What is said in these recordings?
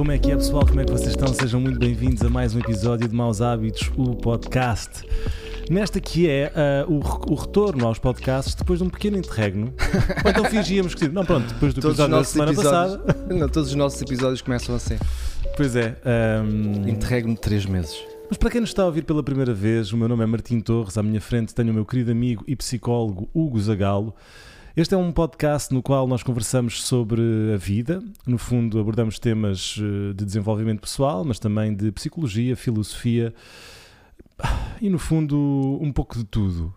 Como é que é, pessoal? Como é que vocês estão? Sejam muito bem-vindos a mais um episódio de Maus Hábitos, o podcast. Nesta que é uh, o, o, retorno aos podcasts depois de um pequeno interregno. Ou então fingíamos que. Não, pronto, depois do todos episódio da semana passada. Não, todos os nossos episódios começam assim. Pois é. Um... Interregno de 3 meses. Mas para quem nos está a ouvir pela primeira vez, o meu nome é Martim Torres, à minha frente tenho o meu querido amigo e psicólogo Hugo Zagalo. Este é um podcast no qual nós conversamos sobre a vida. No fundo, abordamos temas eh, de desenvolvimento pessoal, mas também de psicologia, filosofia e, no fundo, um pouco de tudo.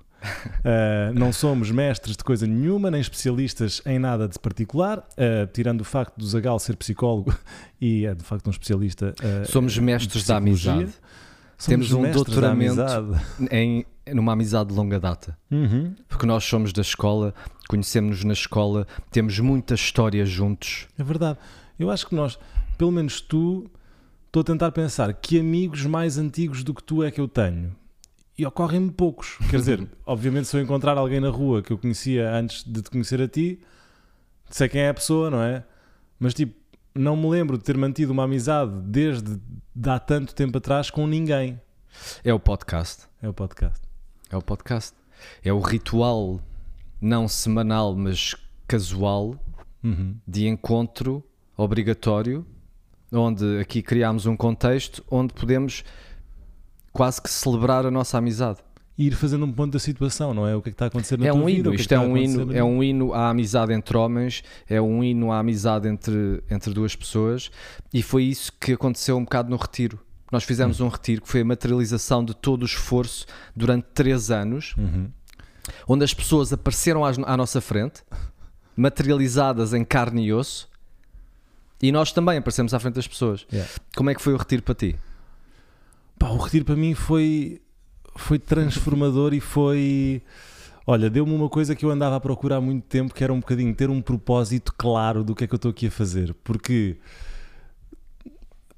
Uh, não somos mestres de coisa nenhuma, nem especialistas em nada de particular, uh, tirando o facto do Zagal ser psicólogo e é de facto um especialista. Uh, somos mestres da amizade. Somos Temos um doutoramento em numa amizade de longa data. Uhum. Porque nós somos da escola, conhecemos-nos na escola, temos muita história juntos. É verdade. Eu acho que nós, pelo menos tu, estou a tentar pensar que amigos mais antigos do que tu é que eu tenho. E ocorrem-me poucos. Quer dizer, obviamente, se eu encontrar alguém na rua que eu conhecia antes de te conhecer a ti, sei quem é a pessoa, não é? Mas tipo, não me lembro de ter mantido uma amizade desde há tanto tempo atrás com ninguém. É o podcast. É o podcast. É o podcast. É o ritual, não semanal, mas casual, uhum. de encontro obrigatório, onde aqui criamos um contexto onde podemos quase que celebrar a nossa amizade. E ir fazendo um ponto da situação, não é? O que é que está a acontecer na é um vida, hino, isto é, um hino, é um hino à amizade entre homens, é um hino à amizade entre, entre duas pessoas, e foi isso que aconteceu um bocado no retiro. Nós fizemos uhum. um retiro que foi a materialização de todo o esforço durante três anos, uhum. onde as pessoas apareceram à nossa frente, materializadas em carne e osso, e nós também aparecemos à frente das pessoas. Yeah. Como é que foi o retiro para ti? Pá, o retiro para mim foi, foi transformador e foi. Olha, deu-me uma coisa que eu andava a procurar há muito tempo, que era um bocadinho ter um propósito claro do que é que eu estou aqui a fazer. Porque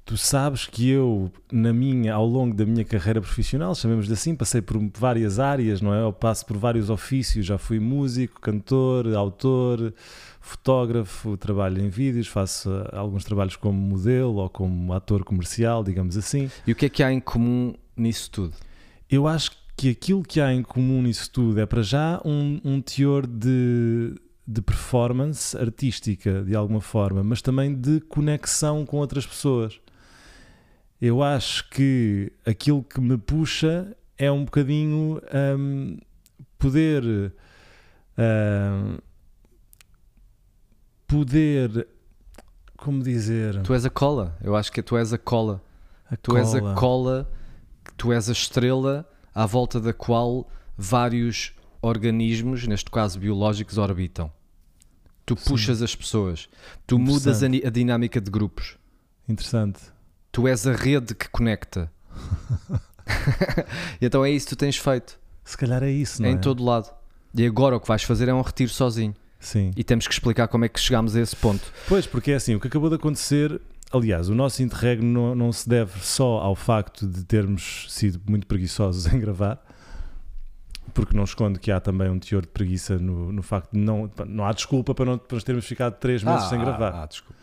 Tu sabes que eu, na minha, ao longo da minha carreira profissional, chamemos de assim, passei por várias áreas, não é? Eu passo por vários ofícios, já fui músico, cantor, autor, fotógrafo, trabalho em vídeos, faço eh, alguns trabalhos como modelo ou como ator comercial, digamos assim. E o que é que há em comum nisso tudo? Eu acho que aquilo que há em comum nisso tudo é para já um, um teor de, de performance artística, de alguma forma, mas também de conexão com outras pessoas eu acho que aquilo que me puxa é um bocadinho um, poder um, poder como dizer? Tu és a cola. Eu acho que tu és a cola. A tu cola. és a cola. tu és a estrela à volta da qual vários organismos neste caso biológicos orbitam. Tu Sim. puxas as pessoas. Tu mudas a, a dinâmica de grupos. Interessante Tu és a rede que conecta. então é isso que tu tens feito. Se calhar é isso, não é? Em todo lado. E agora o que vais fazer é um retiro sozinho. Sim. E temos que explicar como é que chegámos a esse ponto. Pois, porque é assim, o que acabou de acontecer. Aliás, o nosso interregno não, não se deve só ao facto de termos sido muito preguiçosos em gravar, porque não escondo que há também um teor de preguiça no, no facto de não. Não há desculpa para, não, para termos ficado três meses ah, sem gravar. Ah, desculpa.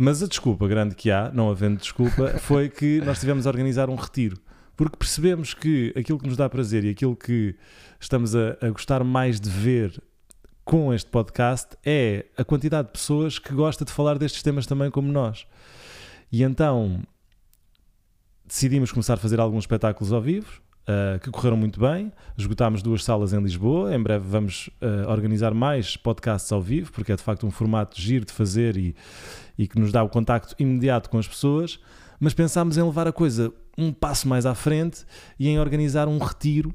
Mas a desculpa grande que há, não havendo desculpa, foi que nós tivemos a organizar um retiro. Porque percebemos que aquilo que nos dá prazer e aquilo que estamos a, a gostar mais de ver com este podcast é a quantidade de pessoas que gosta de falar destes temas também como nós. E então decidimos começar a fazer alguns espetáculos ao vivo, uh, que correram muito bem. Esgotámos duas salas em Lisboa. Em breve vamos uh, organizar mais podcasts ao vivo, porque é de facto um formato giro de fazer e, e que nos dá o contacto imediato com as pessoas, mas pensámos em levar a coisa um passo mais à frente e em organizar um retiro.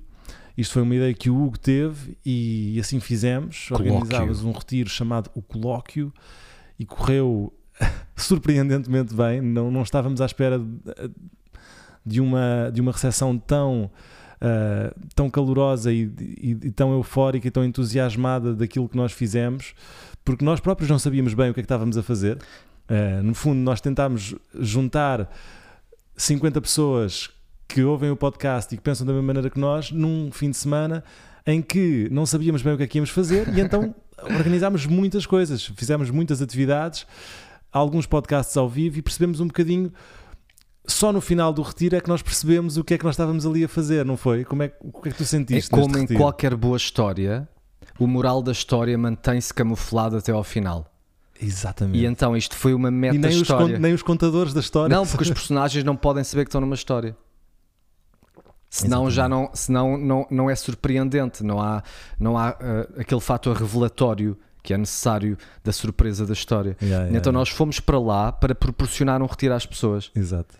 Isto foi uma ideia que o Hugo teve e assim fizemos. Organizámos um retiro chamado O Colóquio e correu surpreendentemente bem. Não, não estávamos à espera de, de uma, de uma recepção tão, uh, tão calorosa e, e, e, tão eufórica e tão entusiasmada daquilo que nós fizemos, porque nós próprios não sabíamos bem o que é que estávamos a fazer. Uh, no fundo, nós tentámos juntar 50 pessoas que ouvem o podcast e que pensam da mesma maneira que nós num fim de semana em que não sabíamos bem o que é que íamos fazer e então organizámos muitas coisas, fizemos muitas atividades. alguns podcasts ao vivo e percebemos um bocadinho. Só no final do retiro é que nós percebemos o que é que nós estávamos ali a fazer, não foi? Como é, que- o que é que tu É sentiste? como neste em retiro? qualquer boa história, o moral da história mantém-se camuflado até ao final. Exatamente. E então isto foi uma E meta nem os, história. con- nem os contadores da história. Não, porque os personagens não podem saber que estão numa história. Senão já não, senão não, não é surpreendente, não há, não há eh, aquele fator revelatório que é necessário da surpresa da história. Yeah, yeah, então yeah. nós fomos para lá para proporcionar um retiro às pessoas. Exato.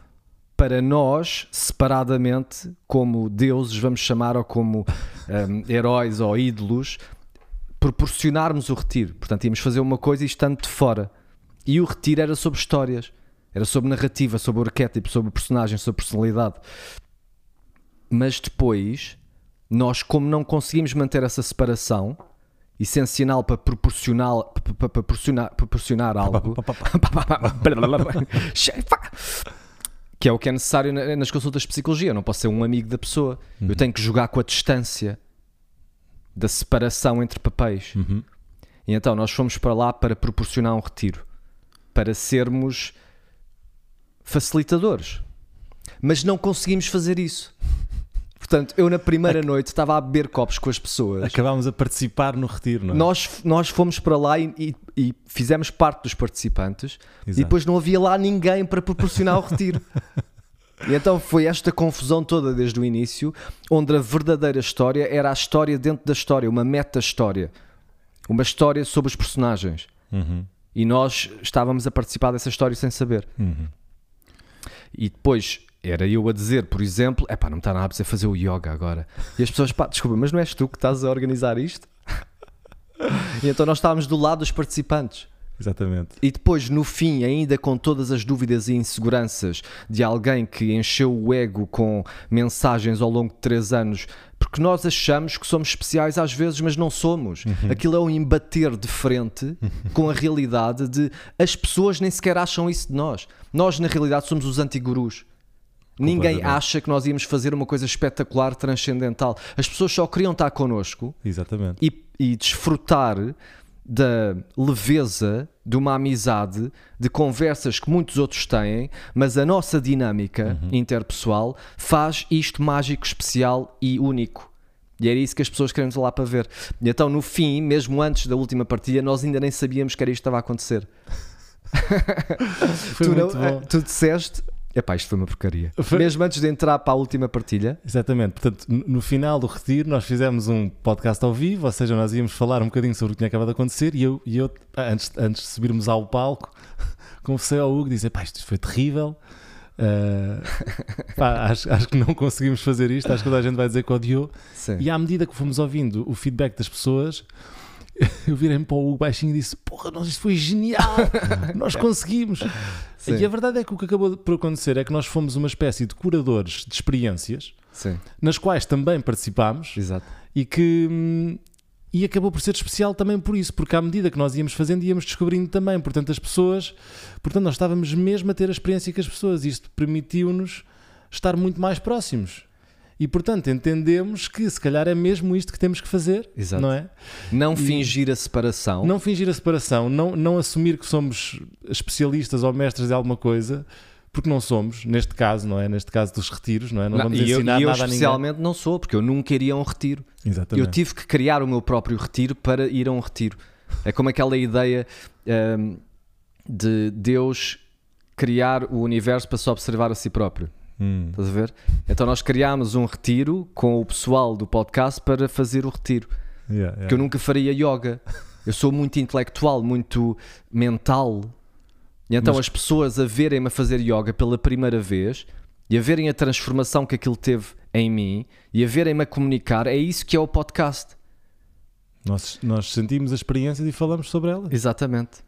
Para nós, separadamente, como deuses, vamos chamar, ou como ehm, heróis ou ídolos, proporcionarmos o retiro. Portanto, íamos fazer uma coisa e estando de fora. E o retiro era sobre histórias, era sobre narrativa, sobre arquétipo, sobre personagem, sobre personalidade. Mas depois, nós, como não conseguimos manter essa separação, essencial para proporcionar, para, para proporcionar, proporcionar algo, que é o que é necessário na- nas consultas de psicologia. Eu não posso ser um amigo da pessoa. Eu tenho que jogar com a distância da separação entre papéis. Uhum. E então nós fomos para lá para proporcionar um retiro, para sermos facilitadores. Mas não conseguimos fazer isso. Portanto, eu na primeira noite estava a beber copos com as pessoas. Acabámos a participar no retiro, não é? Nós, nós fomos para lá e, e- e fizemos parte dos participantes e Exato. depois não havia lá ninguém para proporcionar o retiro. E então foi esta confusão toda desde o início, onde a verdadeira história era a história dentro da história, uma meta-história. Uma história sobre os personagens. Uhum. E nós estávamos a participar dessa história sem saber. Uhum. E depois era eu a dizer, por exemplo, é pá, não me está nada a dizer fazer o yoga agora. E as pessoas, pá, desculpa, mas não és tu que estás a organizar isto? E então nós estávamos do lado dos participantes. Exatamente. E depois, no fim, ainda com todas as dúvidas e inseguranças de alguém que encheu o ego com mensagens ao longo de três anos, porque nós achamos que somos especiais às vezes, mas não somos. Aquilo é um embater de frente com a realidade de as pessoas nem sequer acham isso de nós. Nós, na realidade, somos os antigurus. Ninguém acha que nós íamos fazer uma coisa espetacular, transcendental. As pessoas só queriam estar connosco Exatamente. e, e desfrutar da leveza de uma amizade, de conversas que muitos outros têm, mas a nossa dinâmica interpessoal faz isto mágico, especial e único. E era isso que as pessoas queremos lá para ver. E então, no fim, mesmo antes da última partilha, nós ainda nem sabíamos que era isto que estava a acontecer. Foi tu, muito não- bom. tu disseste, epá, isto foi uma porcaria. Foi- Mesmo antes de entrar para a última partilha, Exatamente. Portanto, no final do retiro, nós fizemos um podcast ao vivo, ou seja, nós íamos falar um bocadinho sobre o que tinha acabado de acontecer e eu, e eu antes, antes de subirmos ao palco, confessei ao Hugo, dizer, pá, isto foi terrível. Ah, pá, acho, acho que não conseguimos fazer isto, acho que toda a gente vai dizer que odiou. sim. E à medida que fomos ouvindo o feedback das pessoas, eu virei-me para o baixinho e disse: Porra, nós, isto foi genial! nós conseguimos! Sim. E a verdade é que o que acabou por acontecer é que nós fomos uma espécie de curadores de experiências sim, nas quais também participámos exato. e que. hum, E acabou por ser especial também por isso, porque à medida que nós íamos fazendo, íamos descobrindo também. Portanto, as pessoas. Portanto, nós estávamos mesmo a ter a experiência que as pessoas. Isto permitiu-nos estar muito mais próximos. E, portanto, entendemos que se calhar é mesmo isto que temos que fazer, Exato. não é? Não fingir a separação. Não fingir a separação, não, não assumir que somos especialistas ou mestres de alguma coisa, porque não somos, neste caso, não é? Neste caso dos retiros, não é? Não, Não, vamos e eu, ensinar e eu nada a ninguém. especialmente não sou, porque eu nunca iria a um retiro. Exatamente. Eu tive que criar o meu próprio retiro para ir a um retiro. É como aquela ideia hum, de Deus criar o universo para se observar a si próprio. Hum, Estás a ver? Então nós criámos um retiro com o pessoal do podcast para fazer o retiro. yeah, yeah. Que eu nunca faria yoga. Eu sou muito intelectual, muito mental. E então Mas- as pessoas a verem-me a fazer yoga pela primeira vez e a verem a transformação que aquilo teve em mim e a verem-me a comunicar, é isso que é o podcast. Nós, nós sentimos a experiência e falamos sobre ela. Exatamente.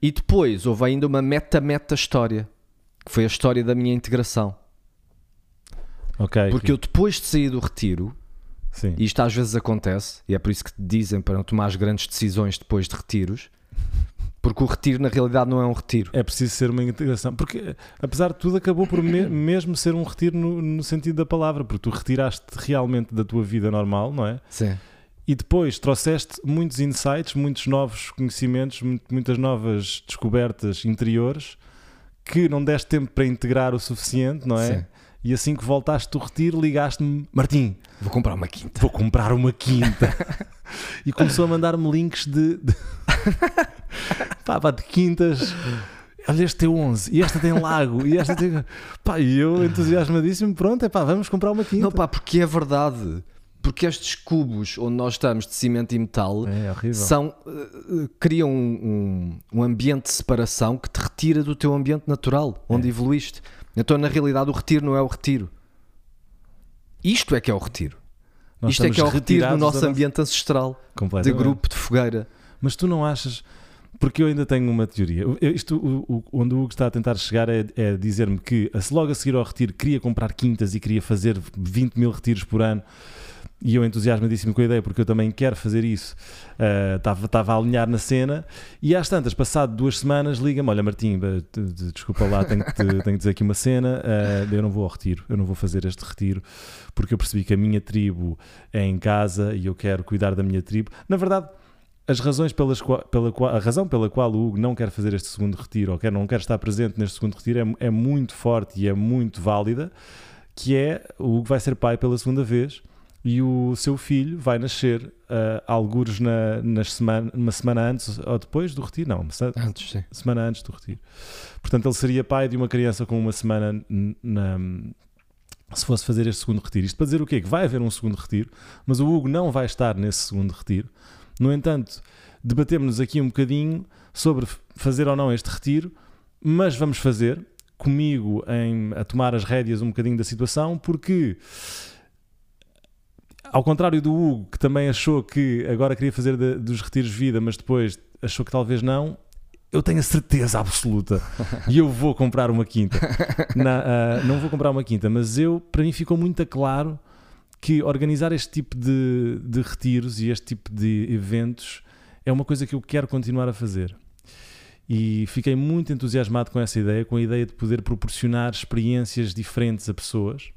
E depois houve ainda uma meta-meta história, que foi a história da minha integração. Ok. Porque eu depois de sair do retiro, Sim. e isto às vezes acontece, e é por isso que te dizem para não tomar as grandes decisões depois de retiros, porque o retiro na realidade não é um retiro. É preciso ser uma integração. Porque, apesar de tudo, acabou por me- mesmo ser um retiro no, no sentido da palavra, porque tu retiraste realmente da tua vida normal, não é? Sim. e depois trouxeste muitos insights, muitos novos conhecimentos, mu- muitas novas descobertas interiores que não deste tempo para integrar o suficiente, não é? Sim. E assim que voltaste do retiro, ligaste-me, Martim, Vou comprar uma quinta. vou comprar uma quinta. e começou a mandar-me links de, de... Pá, pá, de quintas. Olha, este tem 11, e esta tem lago, e esta tem. Pá, e eu entusiasmadíssimo, pronto, é pá, vamos comprar uma quinta. Não, pá, porque é verdade. Porque estes cubos onde nós estamos de cimento e metal É horrível. são, eh, criam um, um- um ambiente de separação que te retira do teu ambiente natural, onde É. evoluíste. Então, na realidade, o retiro não é o retiro. Isto é que é o retiro. Nós Isto é que é o retiro retirados nosso ambiente ancestral, de grupo, de fogueira. Mas tu não achas. Porque eu ainda tenho uma teoria. Isto, o, o- onde o Hugo está a tentar chegar é, é dizer-me que, logo a seguir ao retiro, queria comprar quintas e queria fazer 20 mil retiros por ano. E eu entusiasmadíssimo com a ideia, porque eu também quero fazer isso. Ah, Estava estava a alinhar na cena. E às tantas, passado duas semanas, liga-me: Olha, Martim, desculpa lá, tenho que, te- tenho que dizer aqui uma cena. ah, eu não vou ao retiro, eu não vou fazer este retiro, porque eu percebi que a minha tribo é em casa e eu quero cuidar da minha tribo. Na verdade, as razões pelas qua- pela qual, a razão pela qual o Hugo não quer fazer este segundo retiro ou quer, não quer estar presente neste segundo retiro é, é muito forte e é muito válida, que é o Hugo vai ser pai pela segunda vez e o seu filho vai nascer uh, algures na, nas semana, uma semana antes ou depois do retiro, não, uma Antes, sim. semana antes do retiro. Portanto, ele seria pai de uma criança com uma semana na, se fosse fazer este segundo retiro. Isto para dizer o quê? Que vai haver um segundo retiro, mas o Hugo não vai estar nesse segundo retiro. No entanto, debatemos-nos aqui um bocadinho sobre fazer ou não este retiro, mas vamos fazer comigo em, a tomar as rédeas um bocadinho da situação, porque ao contrário do Hugo, que também achou que agora queria fazer de- dos retiros vida, mas depois achou que talvez não, eu tenho a certeza absoluta e eu vou comprar uma quinta. Na- ah, não vou comprar uma quinta, mas eu, para mim, ficou muito claro que organizar este tipo de, de retiros e este tipo de eventos é uma coisa que eu quero continuar a fazer. E fiquei muito entusiasmado com essa ideia, com a ideia de poder proporcionar experiências diferentes a pessoas,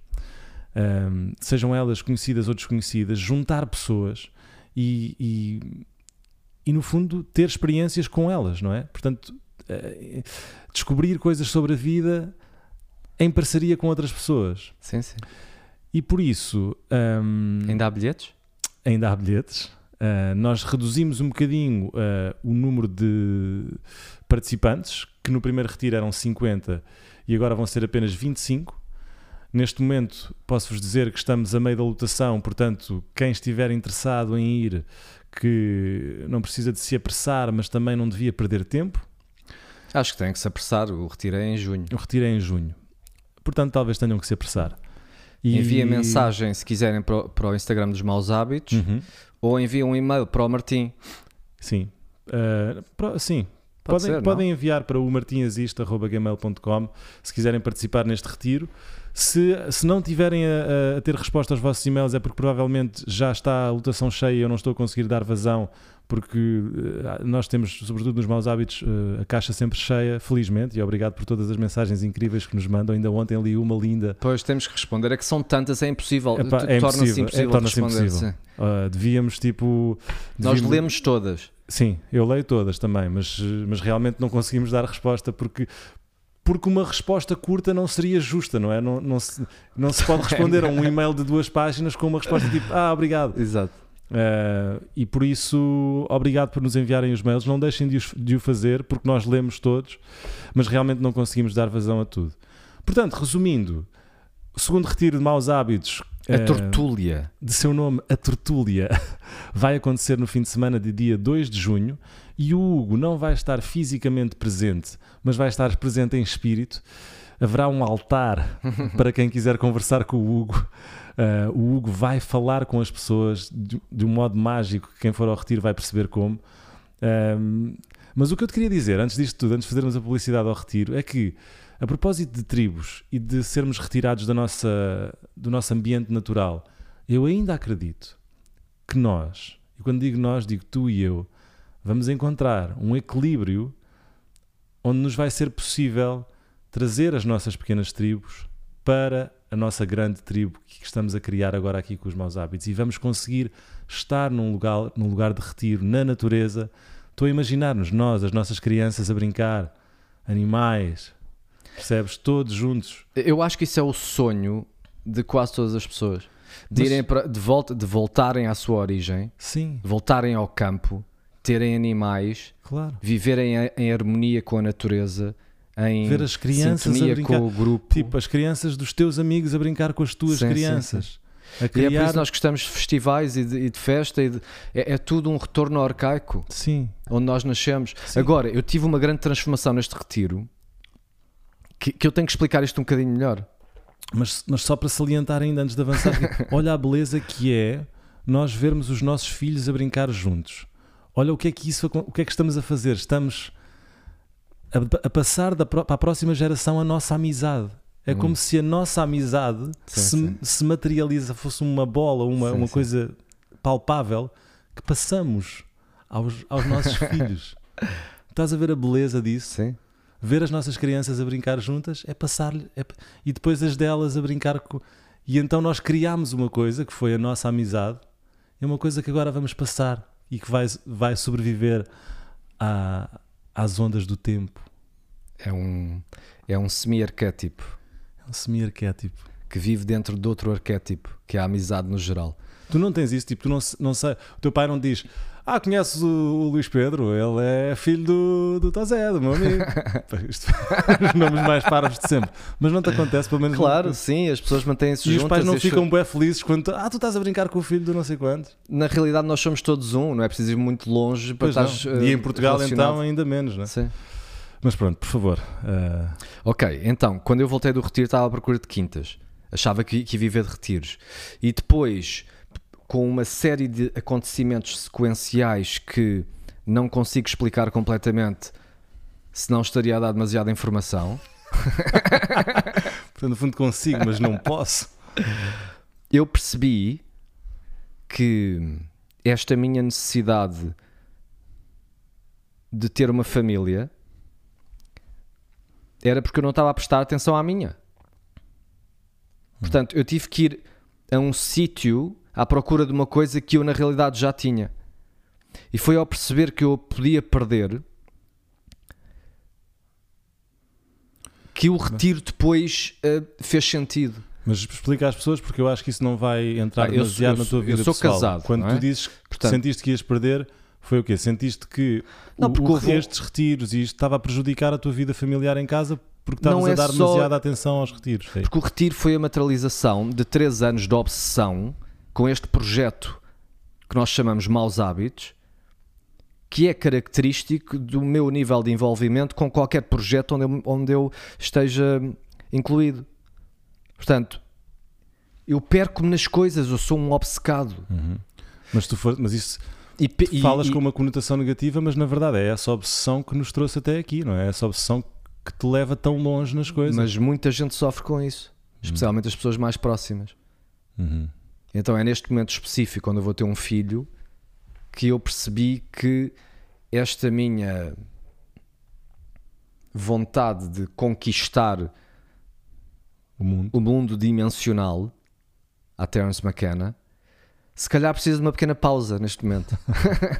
ahm, sejam elas conhecidas ou desconhecidas, juntar pessoas e, e, e, no fundo, ter experiências com elas, não é? Portanto, eh, descobrir coisas sobre a vida em parceria com outras pessoas. Sim, sim. E por isso, ahm, Ainda há bilhetes? ainda há bilhetes. Uh, nós reduzimos um bocadinho uh, o número de participantes, que no primeiro retiro eram 50 e agora vão ser apenas 25. Neste momento, posso-vos dizer que estamos a meio da lotação, portanto, quem estiver interessado em ir, que não precisa de se apressar, mas também não devia perder tempo. Acho que tem que se apressar. O retiro é em junho. O retiro é em junho. Portanto, talvez tenham que se apressar. E- Envia mensagem se quiserem para o, Instagram dos Maus Hábitos Uhum. ou envia um e-mail para o Martim. Sim. Uh, sim. Pode podem, ser, podem enviar para o martinhazista.gmail.com se quiserem participar neste retiro. Se, se não tiverem a, a- a ter resposta aos vossos e-mails é porque provavelmente já está a lotação cheia e eu não estou a conseguir dar vazão porque eh, nós temos, sobretudo nos maus hábitos, eh, a caixa sempre cheia, felizmente, e obrigado por todas as mensagens incríveis que nos mandam. Ainda ontem li uma linda. Pois temos que responder. É que são tantas, é impossível. Epá, é Torna-se impossível, é, responder. impossível. Ah, devíamos, tipo. Nós devíamos- lemos todas. Sim, eu leio todas também, mas, mas realmente não conseguimos dar resposta porque, porque uma resposta curta não seria justa, não é? Não, não, se, não se pode responder a um e-mail de duas páginas com uma resposta tipo, ah, obrigado. Exato. Uh, e por isso, obrigado por nos enviarem os mails. Não deixem de, os- de o fazer, porque nós lemos todos, mas realmente não conseguimos dar vazão a tudo. Portanto, resumindo, o segundo retiro de maus hábitos. A eh, tortúlia. de seu nome, a Tortúlia, vai acontecer no fim de semana de dia 2 de junho e o Hugo não vai estar fisicamente presente, mas vai estar presente em espírito. Haverá um altar para quem quiser conversar com o Hugo. Uh, o Hugo vai falar com as pessoas de, de um modo mágico, que quem for ao retiro vai perceber como. Um, mas o que eu te queria dizer, antes disto tudo, antes de fazermos a publicidade ao retiro, é que, a propósito de tribos e de sermos retirados da nossa, do nosso ambiente natural, eu ainda acredito que nós, e quando digo nós, digo tu e eu, vamos encontrar um equilíbrio onde nos vai ser possível trazer as nossas pequenas tribos para a nossa grande tribo que estamos a criar agora aqui com os maus hábitos e vamos conseguir estar num lugar, num lugar de retiro, na natureza. Estou a imaginar-nos, nós, as nossas crianças a brincar, animais, percebes? Todos juntos. Eu acho que isso é o sonho de quase todas as pessoas. De, Mas- irem para, de, volta, de voltarem à sua origem, Sim, voltarem ao campo, terem animais, claro. viverem em, em harmonia com a natureza, em Ver as crianças a brincar. com o grupo. Tipo, as crianças dos teus amigos a brincar com as tuas Sim, sim, crianças. A E é por criar. isso que nós gostamos de festivais e de, e de festa. e de- é, é tudo um retorno arcaico, Sim, onde nós nascemos. Sim. Agora, eu tive uma grande transformação neste retiro que, que eu tenho que explicar isto um bocadinho melhor. mas, mas só para salientar ainda antes de avançar, olha a beleza que é nós vermos os nossos filhos a brincar juntos. Olha o que é que isso, o que é que estamos a fazer? Estamos a, a passar da, para a próxima geração a nossa amizade. É Hum. como se a nossa amizade Sim, se, sim. se materializa, fosse uma bola, uma, Sim, uma coisa palpável que passamos aos, aos nossos filhos. Estás a ver a beleza disso? Sim. ver as nossas crianças a brincar juntas é passar-lhe é- e depois as delas a brincar com e então nós criámos uma coisa que foi a nossa amizade é uma coisa que agora vamos passar e que vai, vai sobreviver à- às ondas do tempo. É um, é um semi-arquétipo é um semi-arquétipo. que vive dentro de outro arquétipo, que é a amizade no geral. tu não tens isso, tipo, tu não, não sei. O teu pai não diz ah, conheces o, o Luís Pedro? Ele é filho do, do Tazé, do meu amigo. Isto, os nomes mais parvos de sempre. Mas não te acontece, pelo menos. Claro, sim, as pessoas mantêm-se E juntas. os pais não ficam bem felizes quando. Ah, tu estás a brincar com o filho do não sei quanto. Na realidade, nós somos todos um, não é preciso ir muito longe para Pois não. estar. E em Portugal, então, ainda menos, não é? Sim. Mas pronto, por favor. ah, Ok, então, quando eu voltei do retiro, estava à procura de quintas. Achava que, que ia viver de retiros. E depois, com uma série de acontecimentos sequenciais que não consigo explicar completamente, senão estaria a dar demasiada informação, portanto, no fundo consigo, mas não posso. eu percebi que esta minha necessidade de ter uma família era porque eu não estava a prestar atenção à minha. Portanto, eu tive que ir a um sítio à procura de uma coisa que eu na realidade já tinha. E foi ao perceber que eu podia perder que o retiro depois eh, fez sentido. Mas explica às pessoas porque eu acho que isso não vai entrar Ah, demasiado eu na tua vida eu sou pessoal. casado, Quando tu é? dizes que Portanto- sentiste que ias perder, foi o quê? Sentiste que Não, o- houve estes retiros e isto estava a prejudicar a tua vida familiar em casa porque estavas é a dar só- demasiada atenção aos retiros. É. Porque o retiro foi a materialização de três anos de obsessão com este projeto que nós chamamos Maus Hábitos, que é característico do meu nível de envolvimento com qualquer projeto onde eu, onde eu esteja incluído. Portanto, eu perco-me nas coisas, eu sou um obcecado. Uhum. Mas tu for, mas isso E, e- falas e- com uma conotação negativa, mas na verdade é essa obsessão que nos trouxe até aqui, não é? Essa obsessão que te leva tão longe nas coisas. Mas muita gente sofre com isso, especialmente as pessoas mais próximas. Uhum. Então é neste momento específico, quando eu vou ter um filho, que eu percebi que esta minha vontade de conquistar O mundo. o mundo dimensional, a Terence McKenna, se calhar precisa de uma pequena pausa neste momento.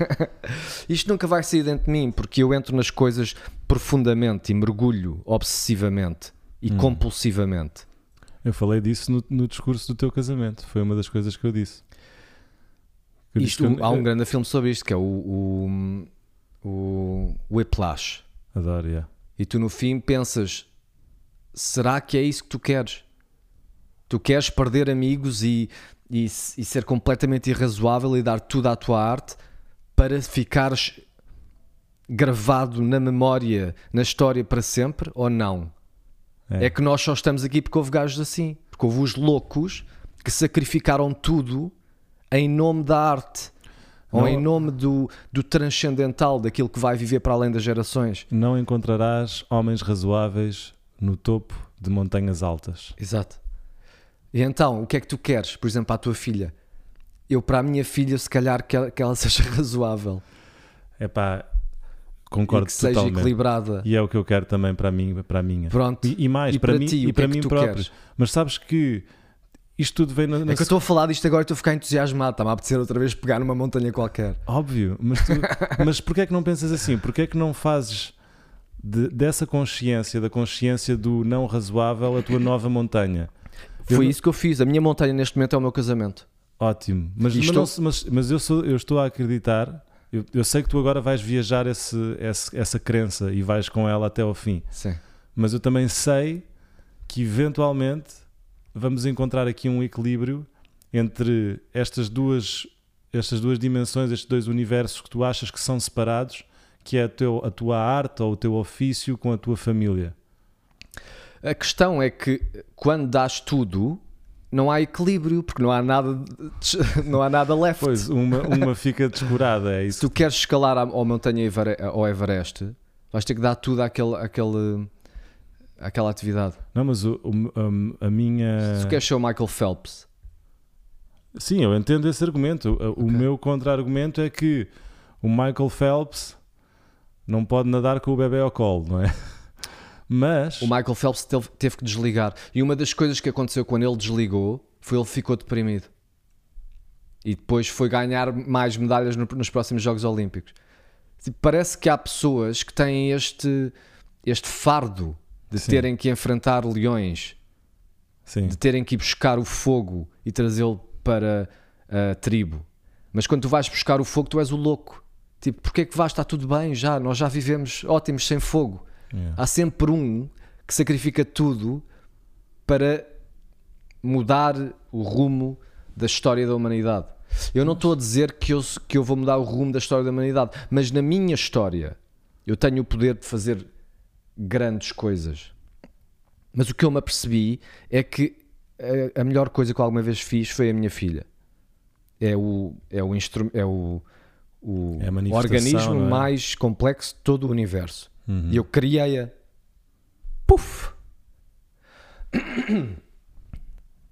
Isto nunca vai sair dentro de mim, porque eu entro nas coisas profundamente e mergulho obsessivamente e Hum. compulsivamente. Eu falei disso no, no discurso do teu casamento. Foi uma das coisas que eu disse. Eu disse Isto, que eu- há um grande filme sobre isto que é o, o, o Whiplash. Adoro, yeah. E tu no fim pensas: será que é isso que tu queres? Tu queres perder amigos e, e, e ser completamente irrazoável e dar tudo à tua arte para ficares gravado na memória, na história para sempre ou não? É. É que nós só estamos aqui porque houve gajos assim. Porque houve os loucos que sacrificaram tudo em nome da arte. Ou Não- em nome do, do transcendental, daquilo que vai viver para além das gerações. Não encontrarás homens razoáveis no topo de montanhas altas. Exato. E então, o que é que tu queres, por exemplo, à tua filha? Eu, para a minha filha, se calhar que ela, que ela seja razoável. É pá, e concordo que seja totalmente. equilibrada. E é o que eu quero também para mim, para a minha. Pronto. E, e mais, E para, para mim ti, e para é mim próprio. queres? Mas sabes que isto tudo vem na, na É que eu estou a falar disto agora e estou a ficar entusiasmado. Está-me a apetecer outra vez pegar numa montanha qualquer. Óbvio, mas, tu, mas porquê é que não pensas assim? Porquê é que não fazes de- dessa consciência, da consciência do não razoável, a tua nova montanha? Eu Foi não- isso que eu fiz. A minha montanha neste momento é o meu casamento. Ótimo, mas, E mas, estou- não mas, mas eu, sou, eu estou a acreditar, eu, eu sei que tu agora vais viajar esse, esse- essa crença e vais com ela até ao fim, Sim. mas eu também sei que eventualmente vamos encontrar aqui um equilíbrio entre estas duas, estas duas dimensões, estes dois universos que tu achas que são separados, que é a, teu, a tua arte ou o teu ofício com a tua família. A questão é que quando dás tudo, não há equilíbrio, porque não há nada, não há nada left. Pois, uma, uma fica descurada, é Se isso. tu queres escalar ao montanha ao Everest, vais ter que dar tudo àquele, àquele, àquela atividade. Não, mas o- o- a, minha. Se tu queres ser o Michael Phelps, Sim, eu entendo esse argumento. O- O Ok. meu contra-argumento é que o Michael Phelps não pode nadar com o bebê ao colo, não é? Mas o Michael Phelps teve, teve que desligar. E uma das coisas que aconteceu quando ele desligou foi ele ficou deprimido. E depois foi ganhar mais medalhas no- nos próximos Jogos Olímpicos. Tipo, Parece que há pessoas que têm este, este fardo de Sim. terem que enfrentar leões, sim, de terem que ir buscar o fogo e trazê-lo para a tribo. Mas quando tu vais buscar o fogo, tu és o louco. Tipo, porque é que vais? Está tudo bem já, nós já vivemos ótimos sem fogo. Yeah. Há sempre um que sacrifica tudo para mudar o rumo da história da humanidade. Eu não estou a dizer que eu, que eu vou mudar o rumo da história da humanidade, mas na minha história eu tenho o poder de fazer grandes coisas. Mas o que eu me apercebi é que a, a melhor coisa que eu alguma vez fiz foi a minha filha. É o, é o, instru, é o, o É organismo é? mais complexo de todo o universo. Uhum. E eu criei-a. Puf!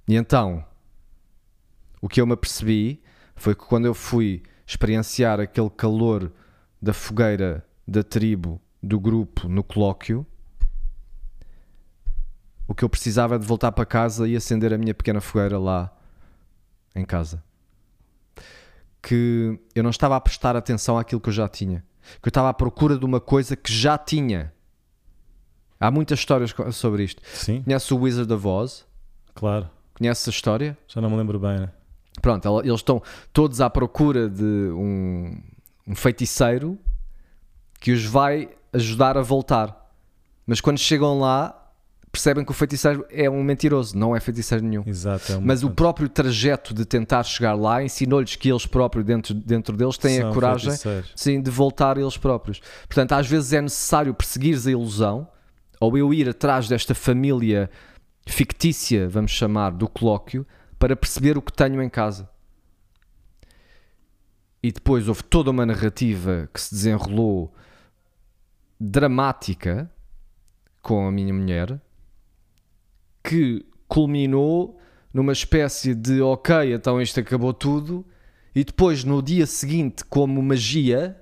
E então, o que eu me apercebi foi que quando eu fui experienciar aquele calor da fogueira da tribo, do grupo, no colóquio, o que eu precisava é de voltar para casa e acender a minha pequena fogueira lá em casa. Que eu não estava a prestar atenção àquilo que eu já tinha. Que eu estava à procura de uma coisa que já tinha. Há muitas histórias sobre isto. Sim, Conhece o Wizard of Oz? claro. Conhece a história? Já não me lembro bem, né? Pronto, ela- eles estão todos à procura de um, um feiticeiro que os vai ajudar a voltar. Mas quando chegam lá, percebem que o feiticeiro é um mentiroso, não é feiticeiro nenhum. Exato. É uma Mas o próprio trajeto de tentar chegar lá ensinou-lhes que eles próprios, dentro, dentro deles, têm a São coragem feiticeiros. sim, de voltar eles próprios. Portanto, às vezes é necessário perseguires a ilusão, ou eu ir atrás desta família fictícia, vamos chamar, do colóquio, para perceber o que tenho em casa. E depois houve toda uma narrativa que se desenrolou dramática com a minha mulher, que culminou numa espécie de ok, então isto acabou tudo, e depois no dia seguinte, como magia,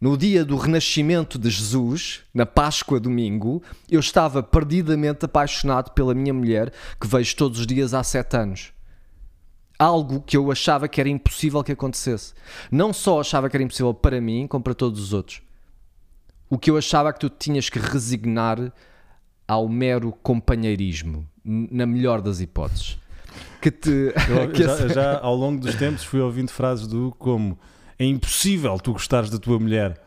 no dia do renascimento de Jesus, na Páscoa domingo, eu estava perdidamente apaixonado pela minha mulher, que vejo todos os dias há sete anos. Algo que eu achava que era impossível que acontecesse. Não só achava que era impossível para mim, como para todos os outros. O que eu achava é que tu tinhas que resignar ao mero companheirismo, na melhor das hipóteses. Que te. Eu, que já, já ao longo dos tempos fui ouvindo frases do como é impossível tu gostares da tua mulher.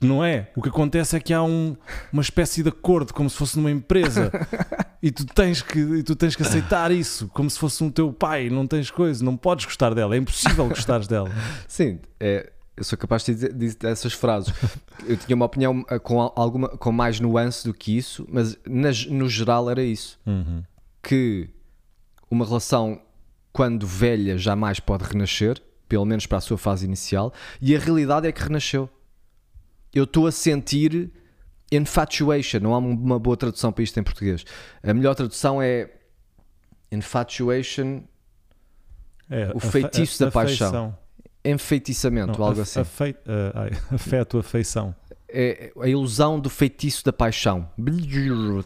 Não é? O que acontece é que há um- uma espécie de acordo, como se fosse numa empresa, e tu, tens que, e tu tens que aceitar isso, como se fosse um teu pai. Não tens coisa, não podes gostar dela, é impossível gostares dela. Sim, é, eu sou capaz de dizer, dizer essas frases. Eu tinha uma opinião eh, com, al- alguma, com mais nuance do que isso, mas nas- no geral era isso. Uhum. Que uma relação, quando velha, jamais pode renascer, pelo menos para a sua fase inicial, e a realidade é que renasceu. Eu estou a sentir infatuation, não há um- uma boa tradução para isto em português. A melhor tradução é infatuation, É, O feitiço da paixão. Enfeitiçamento, Não, algo afe- assim. ah, ai, afeto, afeição. é a ilusão do feitiço da paixão.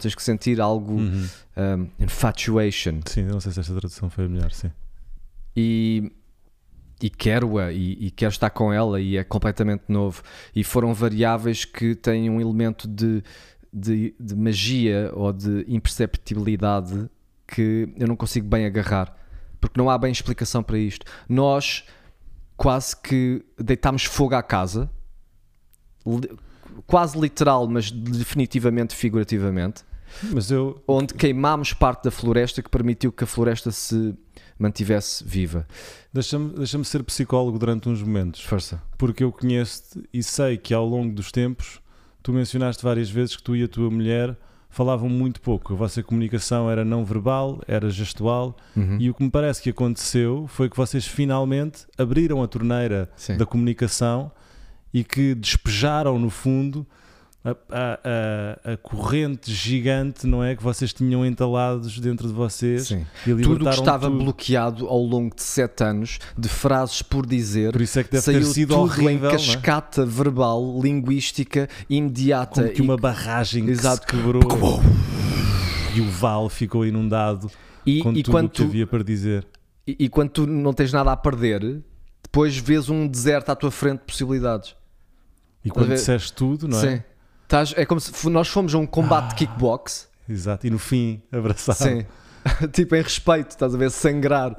Tens que sentir algo. Uhum. um, infatuation. Sim, não sei se esta tradução foi a melhor, sim. E, e quero-a e, e quero estar com ela e é completamente novo. E foram variáveis que têm um elemento de, de, de magia ou de imperceptibilidade que eu não consigo bem agarrar. Porque não há bem explicação para isto. Nós quase que deitámos fogo à casa, quase literal, mas definitivamente figurativamente, Mas eu, onde queimámos parte da floresta que permitiu que a floresta se mantivesse viva. deixa-me deixa ser psicólogo durante uns momentos. Força. porque eu conheço-te e sei que ao longo dos tempos tu mencionaste várias vezes que tu e a tua mulher falavam muito pouco. A vossa comunicação era não verbal, era gestual Uhum. e o que me parece que aconteceu foi que vocês finalmente abriram a torneira Sim. da comunicação e que despejaram no fundo a, a- a- corrente gigante, não é? Que vocês tinham entalados dentro de vocês Sim. e Tudo o que estava tudo. bloqueado ao longo de sete anos de frases por dizer Por isso é que deve saiu ter sido tudo horrível, em é? cascata verbal, linguística, imediata. Como que e- uma barragem que Exato. se quebrou e o vale ficou inundado e, com e tudo quando o que tu, havia para dizer. e, e quando tu não tens nada a perder, depois vês um deserto à tua frente de possibilidades. E quando disseste tudo, não é? Sim. Estás- é como se nós fomos a um combate de kickbox. Exato. E no fim, abraçado. Sim. tipo em respeito, estás a ver? Sangrar.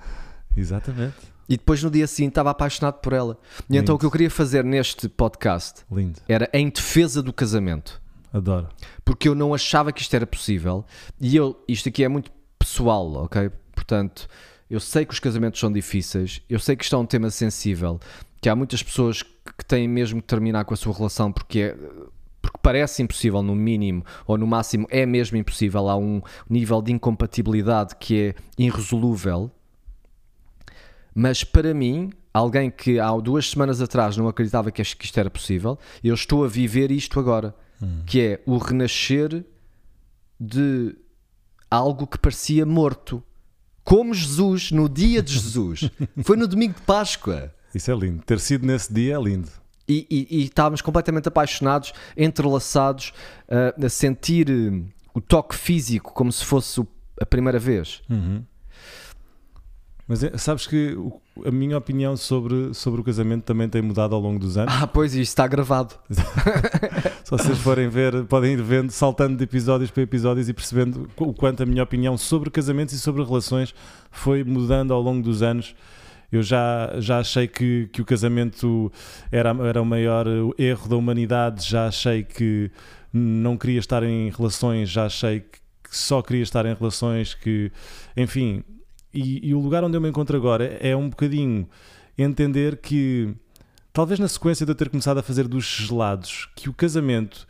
Exatamente. E depois no dia seguinte estava apaixonado por ela. E então Lindo. o que eu queria fazer neste podcast Lindo. era em defesa do casamento. Adoro. Porque eu não achava que isto era possível. E eu, isto aqui é muito pessoal, ok? Portanto, eu sei que os casamentos são difíceis, eu sei que isto é um tema sensível, que há muitas pessoas que têm mesmo que terminar com a sua relação porque é. Porque parece impossível, no mínimo, ou no máximo é mesmo impossível. Há um nível de incompatibilidade que é irresolúvel. Mas para mim, alguém que há duas semanas atrás não acreditava que isto era possível, eu estou a viver isto agora, que é o renascer de algo que parecia morto. Como Jesus, no dia de Jesus. Foi no domingo de Páscoa. Isso é lindo. Ter sido nesse dia é lindo. E, e- e estávamos completamente apaixonados, entrelaçados, ah, a sentir eh, o toque físico como se fosse o- a primeira vez. Mas é- sabes que a minha opinião sobre, sobre o casamento também tem mudado ao longo dos anos. Ah, pois, isto está gravado. Se vocês forem ver, podem ir vendo, saltando de episódios para episódios e percebendo o quanto a minha opinião sobre casamentos e sobre relações foi mudando ao longo dos anos. Eu já, já achei que, que o casamento era, era o maior erro da humanidade, já achei que não queria estar em relações, já achei que só queria estar em relações, que, enfim. E, e o lugar onde eu me encontro agora é um bocadinho entender que talvez na sequência de eu ter começado a fazer dos gelados, que o casamento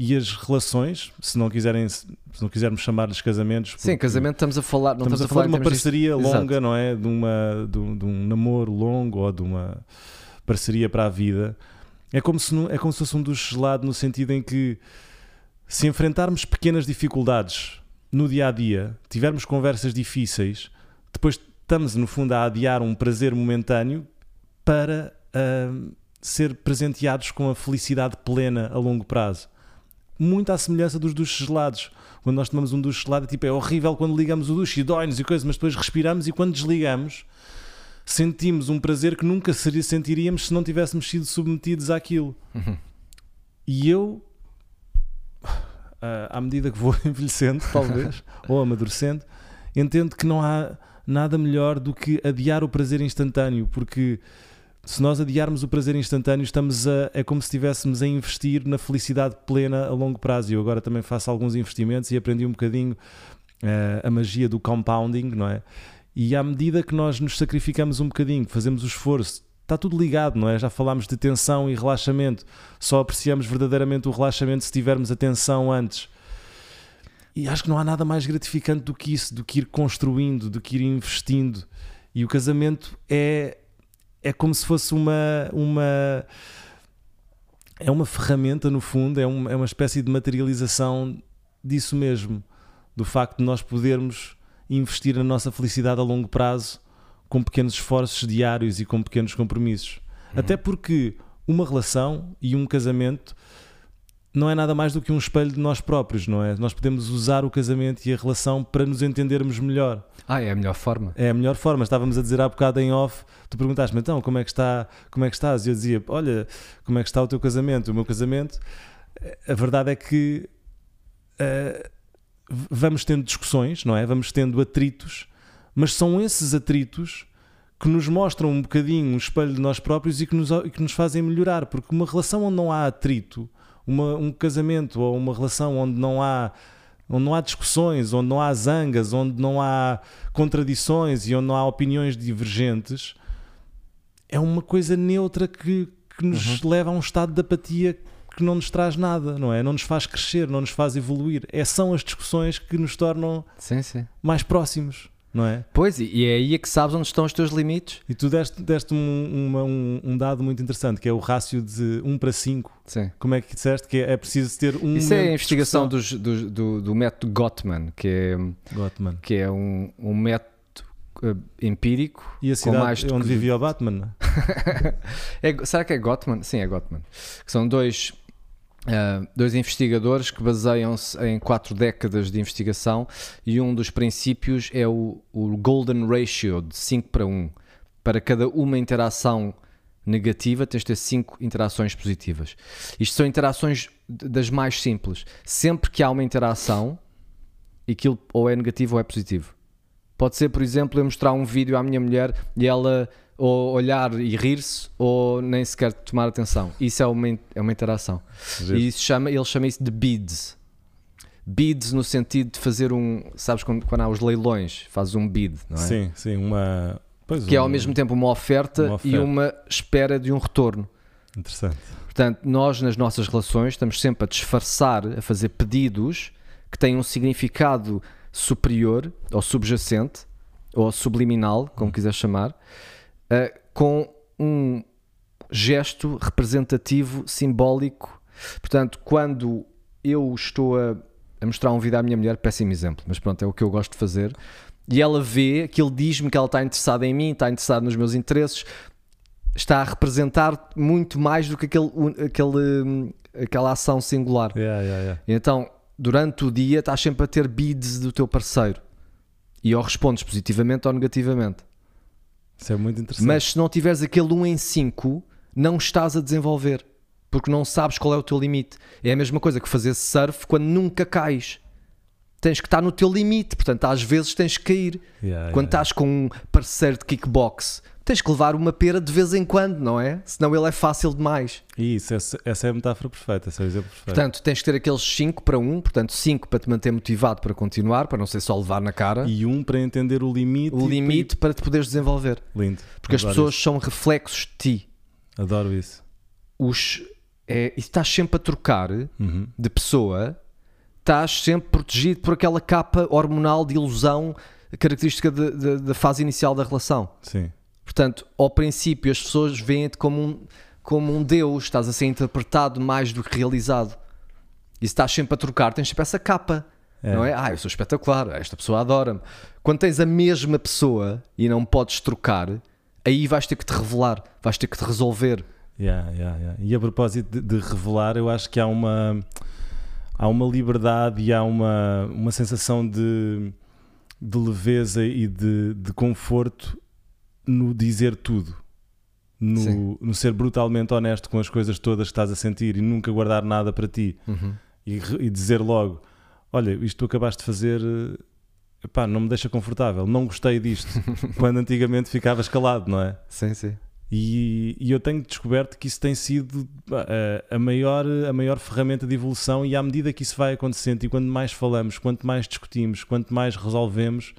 e as relações, se não quiserem, se não quisermos chamar-lhes casamentos, Sim, casamento estamos a falar, não estamos a falar de uma parceria Exato. longa, não é? De, uma, de, um, de um namoro longo ou de uma parceria para a vida. É como se, não- é como se fosse um duche gelado no sentido em que se enfrentarmos pequenas dificuldades no dia a dia, tivermos conversas difíceis, depois estamos no fundo a adiar um prazer momentâneo para ah, ser presenteados com a felicidade plena a longo prazo. Muito à semelhança dos duches gelados. Quando nós tomamos um duche gelado, tipo, é horrível quando ligamos o duche e dói-nos e coisa, mas depois respiramos e quando desligamos sentimos um prazer que nunca seria, sentiríamos se não tivéssemos sido submetidos àquilo. E eu, ah, à medida que vou envelhecendo, talvez, ou amadurecendo, entendo que não há nada melhor do que adiar o prazer instantâneo, porque se nós adiarmos o prazer instantâneo, estamos a, é como se estivéssemos a investir na felicidade plena a longo prazo. Eu agora também faço alguns investimentos e aprendi um bocadinho eh, a magia do compounding, não é? E à medida que nós nos sacrificamos um bocadinho, fazemos o esforço, está tudo ligado, não é? Já falámos de tensão e relaxamento. Só apreciamos verdadeiramente o relaxamento se tivermos atenção antes. E acho que não há nada mais gratificante do que isso, do que ir construindo, do que ir investindo. E o casamento é, é como se fosse uma, uma. É uma ferramenta, no fundo, é uma, é uma espécie de materialização disso mesmo. Do facto de nós podermos investir na nossa felicidade a longo prazo com pequenos esforços diários e com pequenos compromissos. Até porque uma relação e um casamento não é nada mais do que um espelho de nós próprios, não é? Nós podemos usar o casamento e a relação para nos entendermos melhor. Ah, é a melhor forma. É a melhor forma. Estávamos a dizer há bocado em off, tu perguntaste-me então como é que está, como é que estás? E eu dizia, olha, como é que está o teu casamento? O meu casamento, a verdade é que uh, vamos tendo discussões, não é? Vamos tendo atritos, mas são esses atritos que nos mostram um bocadinho um espelho de nós próprios e que nos, e que nos fazem melhorar, porque uma relação onde não há atrito, uma, um casamento ou uma relação onde não há onde não há discussões, onde não há zangas, onde não há contradições e onde não há opiniões divergentes, é uma coisa neutra que, que nos uhum. leva a um estado de apatia que não nos traz nada, não é? Não nos faz crescer, não nos faz evoluir. É, são as discussões que nos tornam sim, sim. mais próximos não é? Pois, e é aí que sabes onde estão os teus limites. E tu deste, deste um, um, um, dado muito interessante, que é o rácio de 1 para 5. Sim. Como é que disseste que é, é preciso ter um. Isso é a investigação dos, do, do, do, método Gottman, que é, Gottman. Que é um, um método uh, empírico. E a cidade mais onde vivia o Batman? é, será que é Gottman? Sim, é Gottman. Que são dois Uh, dois investigadores que baseiam-se em quatro décadas de investigação e um dos princípios é o, o Golden Ratio de 5 para 1. Para cada uma interação negativa, tens de ter 5 interações positivas. Isto são interações das mais simples. Sempre que há uma interação, aquilo ou é negativo ou é positivo. Pode ser, por exemplo, eu mostrar um vídeo à minha mulher e ela ou olhar e rir-se, ou nem sequer tomar atenção. Isso é uma, é uma interação. E isso chama, ele chama isso de bids. Bids no sentido de fazer um. Sabes quando, quando há os leilões, fazes um bid, não é? Sim, sim, uma. Pois que um, é ao mesmo tempo uma oferta, uma oferta, e uma espera de um retorno. Interessante. Portanto, nós nas nossas relações estamos sempre a disfarçar, a fazer pedidos que têm um significado superior ou subjacente ou subliminal, como quiser chamar, uh, com um gesto representativo, simbólico. Portanto, quando eu estou a, a, mostrar um vídeo à minha mulher, péssimo exemplo, mas pronto, é o que eu gosto de fazer, e ela vê que ele diz-me que ela está interessada em mim, está interessada nos meus interesses, está a representar muito mais do que aquele, aquele, aquela ação singular. Yeah, yeah, yeah. Então, durante o dia, estás sempre a ter bids do teu parceiro e ou respondes positivamente ou negativamente. Isso é muito interessante. Mas se não tiveres aquele 1 em 5, não estás a desenvolver. Porque não sabes qual é o teu limite. É a mesma coisa que fazer surf quando nunca cais. Tens que estar no teu limite, portanto, às vezes tens que cair. Yeah, quando yeah. estás com um parceiro de kickbox, tens que levar uma pera de vez em quando, não é? Senão ele é fácil demais. Isso, essa, essa é a metáfora perfeita, esse é o exemplo perfeito. Portanto, tens que ter aqueles 5 para 1, um, portanto, 5 para te manter motivado para continuar, para não ser só levar na cara. E um para entender o limite. O limite para... para te poderes desenvolver. Lindo. Porque Adoro as pessoas isso. são reflexos de ti. Adoro isso. Os, é, e estás sempre a trocar uhum. de pessoa, estás sempre protegido por aquela capa hormonal de ilusão característica da fase inicial da relação. Sim. Portanto, ao princípio as pessoas veem-te como um, como um Deus, estás a ser interpretado mais do que realizado. E se estás sempre a trocar, tens sempre essa capa. É. Não é? Ah, eu sou espetacular, esta pessoa adora-me. Quando tens a mesma pessoa e não podes trocar, aí vais ter que te revelar, vais ter que te resolver. Yeah, yeah, yeah. E a propósito de, de, revelar, eu acho que há uma, há uma liberdade e há uma, uma sensação de, de leveza e de, de conforto no dizer tudo, no, no, ser brutalmente honesto com as coisas todas que estás a sentir e nunca guardar nada para ti uhum. e, e, dizer logo: Olha, isto tu acabaste de fazer. Eh, epá, não me deixa confortável, não gostei disto. Quando antigamente ficavas calado, não é? Sim, sim. E, e, eu tenho descoberto que isso tem sido a, a, maior, a maior ferramenta de evolução, e à medida que isso vai acontecendo, e quanto mais falamos, quanto mais discutimos, quanto mais resolvemos,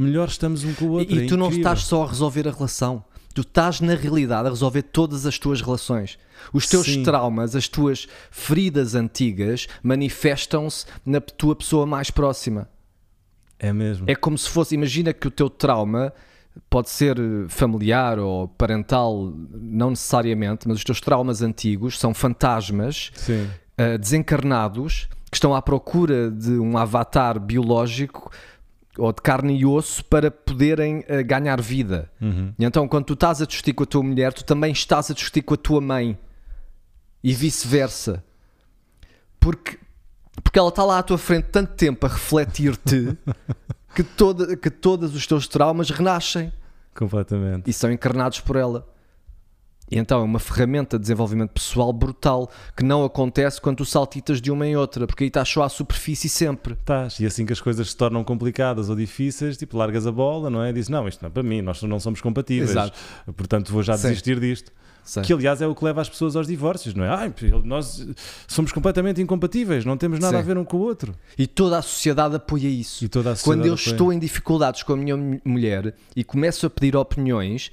melhor estamos um com o outro. E, é tu não estás só a resolver a relação. Tu estás, na realidade, a resolver todas as tuas relações. Os teus Sim. traumas, as tuas feridas antigas manifestam-se na tua pessoa mais próxima. É mesmo. É como se fosse, imagina que o teu trauma pode ser familiar ou parental, não necessariamente, mas os teus traumas antigos são fantasmas uh, desencarnados que estão à procura de um avatar biológico ou de carne e osso para poderem uh, ganhar vida. Uhum. E então, quando tu estás a discutir com a tua mulher, tu também estás a discutir com a tua mãe e vice-versa, porque, porque ela está lá à tua frente tanto tempo a refletir-te que, toda, que todos os teus traumas renascem Completamente. e são encarnados por ela. E então é uma ferramenta de desenvolvimento pessoal brutal que não acontece quando tu saltitas de uma em outra, porque aí estás só à superfície sempre. Estás. E assim que as coisas se tornam complicadas ou difíceis, tipo, largas a bola, não é? Dizes, não, isto não é para mim, nós não somos compatíveis. Exato. Portanto, vou já Sim. desistir disto. Sei. Que, aliás, é o que leva as pessoas aos divórcios, não é? Ai, nós somos completamente incompatíveis, não temos nada Sim. a ver um com o outro. E toda a sociedade apoia isso. E a Quando eu sociedade estou em dificuldades com a minha mu- mulher e começo a pedir opiniões,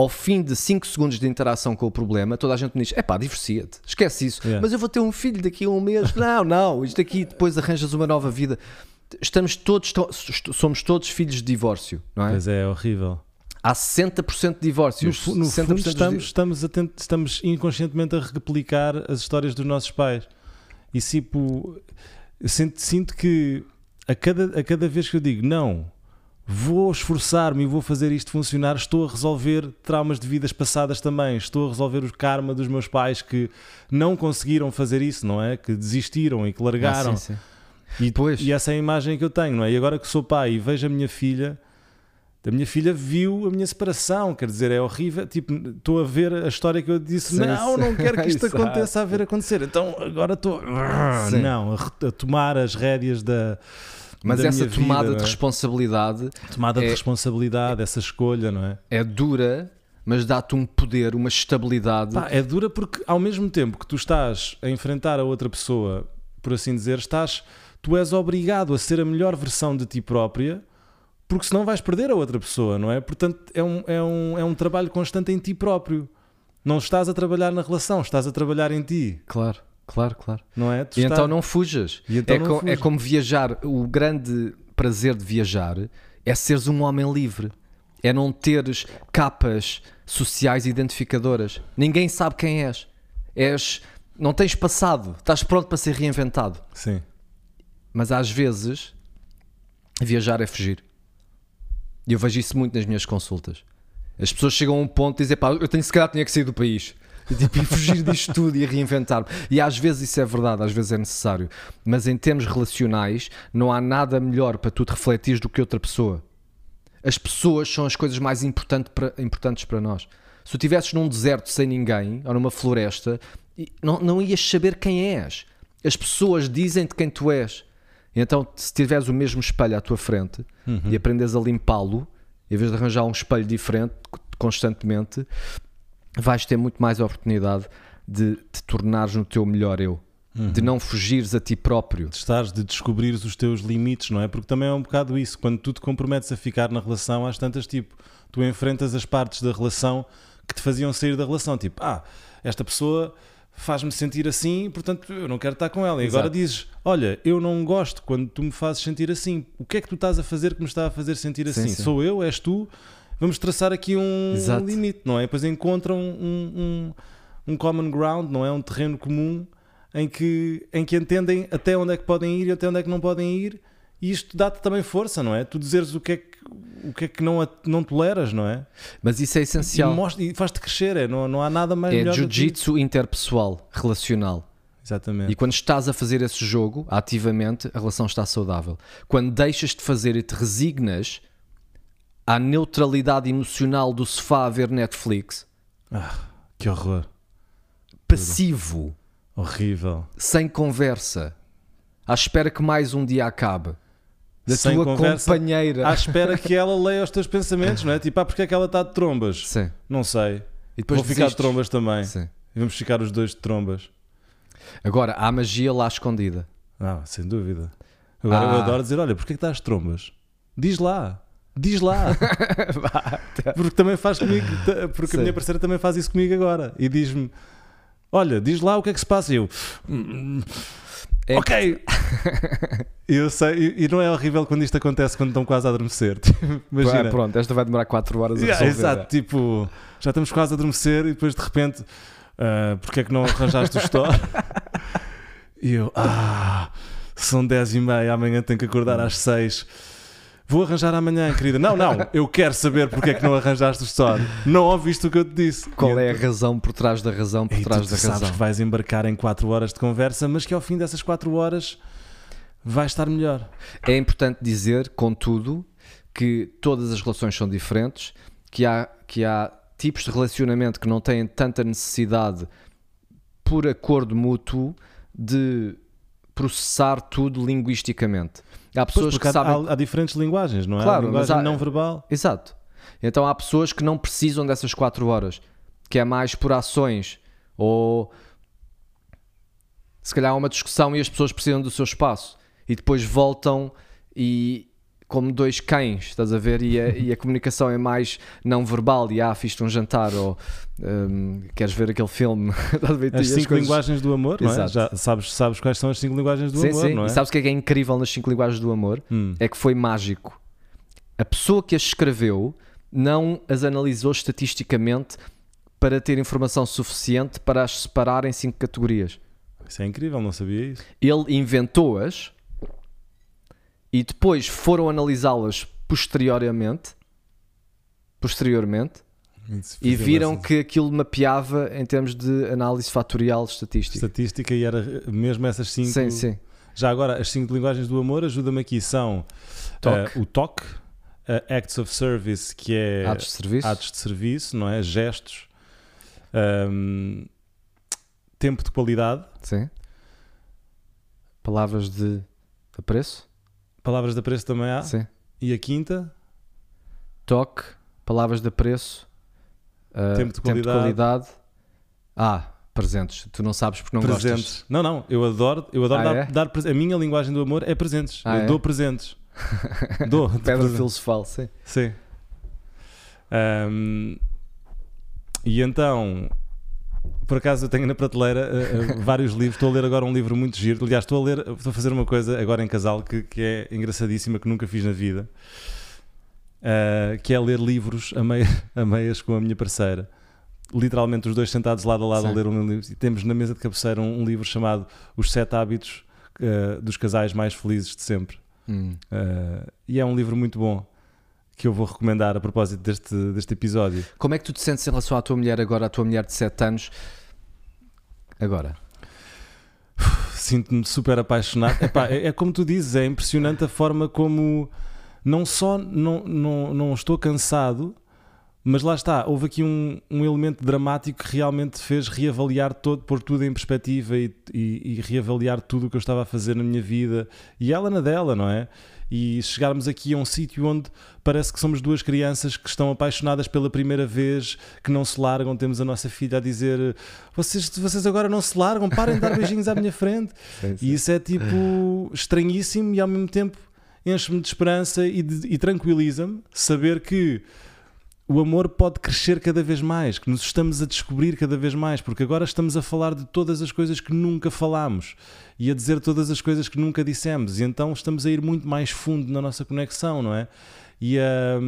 ao fim de 5 segundos de interação com o problema, toda a gente me diz: é pá, divorcia-te, esquece isso. Yeah. Mas eu vou ter um filho daqui a um mês. não, não, isto aqui depois arranjas uma nova vida. Estamos todos, to- somos todos filhos de divórcio, não é? Pois é, é horrível. Há 60% de No, divórcios. fu- no 60% fundo, estamos, estamos, a tent- estamos inconscientemente a replicar as histórias dos nossos pais. E tipo, sinto, sinto que a cada, a cada vez que eu digo não, vou esforçar-me e vou fazer isto funcionar, estou a resolver traumas de vidas passadas também. Estou a resolver o karma dos meus pais que não conseguiram fazer isso, não é? Que desistiram e que largaram. Ah, sim, sim. E, Pois. e essa é a imagem que eu tenho, não é? E agora que sou pai e vejo a minha filha, a minha filha viu a minha separação, quer dizer, é horrível. Tipo, estou a ver a história que eu disse: Sim, não, sim. não quero que isto aconteça a ver acontecer. Então agora estou, não, a tomar as rédeas da. Mas essa tomada vida, de é? responsabilidade tomada é- de responsabilidade, essa escolha, não é? é dura, mas dá-te um poder, uma estabilidade. Pá, é dura porque ao mesmo tempo que tu estás a enfrentar a outra pessoa, por assim dizer, estás, tu és obrigado a ser a melhor versão de ti própria, porque senão vais perder a outra pessoa, não é? Portanto, é um, é um, é um trabalho constante em ti próprio. Não estás a trabalhar na relação, estás a trabalhar em ti, Claro, claro, claro. não é? Tu E estás- então não fujas. Então é, não co- é como viajar. O grande prazer de viajar é seres um homem livre. É não teres capas sociais identificadoras. Ninguém sabe quem és. És. Não tens passado. Estás pronto para ser reinventado. Sim. Mas às vezes viajar é fugir. E eu vejo isso muito nas minhas consultas. As pessoas chegam a um ponto e dizem, pá, eu tenho, se calhar tinha que sair do país. E, tipo, e fugir disto tudo e reinventar-me. E às vezes isso é verdade, às vezes é necessário. Mas em termos relacionais, não há nada melhor para tu te refletires do que outra pessoa. As pessoas são as coisas mais importante importantes para nós. Se tu estivesses num deserto sem ninguém, ou numa floresta, não, não ias saber quem és. As pessoas dizem-te quem tu és. Então, se tiveres o mesmo espelho à tua frente e aprendes a limpá-lo, em vez de arranjar um espelho diferente constantemente, vais ter muito mais oportunidade de te tornares no teu melhor eu. De não fugires a ti próprio. de estares, de descobrires os teus limites, não é? Porque também é um bocado isso. Quando tu te comprometes a ficar na relação, às tantas, tipo, tu enfrentas as partes da relação que te faziam sair da relação. Tipo, ah, esta pessoa faz-me sentir assim, portanto eu não quero estar com ela. E agora Exato. dizes, olha, eu não gosto quando tu me fazes sentir assim. O que é que tu estás a fazer que me está a fazer sentir Sim, assim? sim. Sou eu? És tu? Vamos traçar aqui um Exato. limite, não é? Depois encontram um, um, um common ground, não é? Um terreno comum em que, em que entendem até onde é que podem ir e até onde é que não podem ir, e isto dá-te também força, não é? Tu dizeres o que é que, o que, é que não, não toleras, não é? Mas isso é E, essencial. mostra- e faz-te crescer, é? Não, não há nada mais É jiu-jitsu interpessoal, relacional. Exatamente. E quando estás a fazer esse jogo ativamente, a relação está saudável. Quando deixas de fazer e te resignas à neutralidade emocional do sofá a ver Netflix, Ah, que horror. passivo, Horrível. sem conversa, à espera que mais um dia acabe, da Sem tua conversa, companheira. À espera que ela leia os teus pensamentos, não é? Tipo, ah, porque é que ela está de trombas? Sim. Não sei. E depois Vou ficar de desistes. trombas também. Sim. E vamos ficar os dois de trombas. Agora, há magia lá escondida. Ah, sem dúvida. Agora eu Ah. adoro dizer: olha, porquê que estás de trombas? Diz lá. Diz lá. porque também faz comigo. Porque Sim. a minha parceira também faz isso comigo agora. E diz-me: Olha, diz lá o que é que se passa. E eu. "Hum, É ok. Eu sei. E, não é horrível quando isto acontece quando estão quase a adormecer. Tipo, Imagina. Ah, pronto, esta vai demorar 4 horas a Yeah, resolver. exato, tipo, já estamos quase a adormecer e depois de repente, ah, porque é que não arranjaste o store? e eu, ah, são 10 e meia, amanhã tenho que acordar às 6. Vou arranjar amanhã, querida. Não, não, eu quero saber porque é que não arranjaste o story. Não ouviste o que eu te disse. Qual é a razão por trás da razão por E trás tu da sabes razão? que vais embarcar em 4 horas de conversa, mas que ao fim dessas 4 horas vai estar melhor. É importante dizer, contudo, que todas as relações são diferentes, que há, que há tipos de relacionamento que não têm tanta necessidade, por acordo mútuo, de processar tudo linguisticamente. Há Pois, pessoas porque que sabem. há- há diferentes linguagens, não é? Claro, linguagem há- não verbal. Exato. Então há pessoas que não precisam dessas 4 horas, que é mais por ações ou se calhar há uma discussão e as pessoas precisam do seu espaço e depois voltam e como dois cães, estás a ver? E a, e a comunicação é mais não verbal e ah, fiz-te um jantar ou hum, queres ver aquele filme? E As cinco coisas- linguagens do amor, não é? Exato. Já sabes, sabes quais são as cinco linguagens do Sim, amor, sim. não é? E sabes o que é que é incrível nas cinco linguagens do amor? Hum. é que foi mágico. A pessoa que as escreveu não as analisou estatisticamente para ter informação suficiente para as separar em cinco categorias. Isso é incrível, não sabia isso. Ele inventou-as e depois foram analisá-las posteriormente, posteriormente e viram que aquilo mapeava em termos de análise fatorial estatística. Estatística e era mesmo essas cinco. Sim, sim. Já agora, as cinco linguagens do amor, ajuda-me aqui, são Toque. eh, o toque, eh, acts of service, que é Atos de serviço. atos de serviço, não é? Gestos, ahm, tempo de qualidade, Sim. Palavras de apreço. Palavras de apreço também há, Sim. e a quinta, toque, palavras de apreço, uh, Tempo de qualidade. qualidade. Ah, presentes. Tu não sabes porque não presentes. gostas. Não, não, eu adoro, eu adoro Ah, dar, é? dar presen- A minha linguagem do amor é presentes. Ah, eu é? dou presentes. dou. Pedra presentes. filosofal, sim. Sim. Ahm, e então, por acaso eu tenho na prateleira uh, uh, vários livros. Estou a ler agora um livro muito giro. Aliás, estou a ler, estou a fazer uma coisa agora em casal que, que é engraçadíssima, que nunca fiz na vida. Uh, que é ler livros a, meia, a meias com a minha parceira. Literalmente os dois sentados lado a lado a Sim. ler um livro. E temos na mesa de cabeceira um, um livro chamado Os Sete Hábitos dos Casais Mais Felizes de Sempre. Hum. E é um livro muito bom que eu vou recomendar a propósito deste, deste episódio. Como é que tu te sentes em relação à tua mulher agora, à tua mulher de 7 anos? Agora. Sinto-me super apaixonado. Epá, é, é como tu dizes, é impressionante a forma como não só não, não, não estou cansado, mas lá está, houve aqui um, um elemento dramático que realmente fez reavaliar todo, pôr tudo em perspectiva e, e, e reavaliar tudo o que eu estava a fazer na minha vida e ela na dela, não é? E chegarmos aqui a um sítio onde parece que somos duas crianças que estão apaixonadas pela primeira vez, que não se largam. Temos a nossa filha a dizer: Vocês, vocês agora não se largam, parem de dar beijinhos à minha frente. E isso é tipo estranhíssimo e ao mesmo tempo enche-me de esperança e, e tranquiliza-me saber que o amor pode crescer cada vez mais, que nos estamos a descobrir cada vez mais, porque agora estamos a falar de todas as coisas que nunca falámos e a dizer todas as coisas que nunca dissemos, e então estamos a ir muito mais fundo na nossa conexão, não é? E a,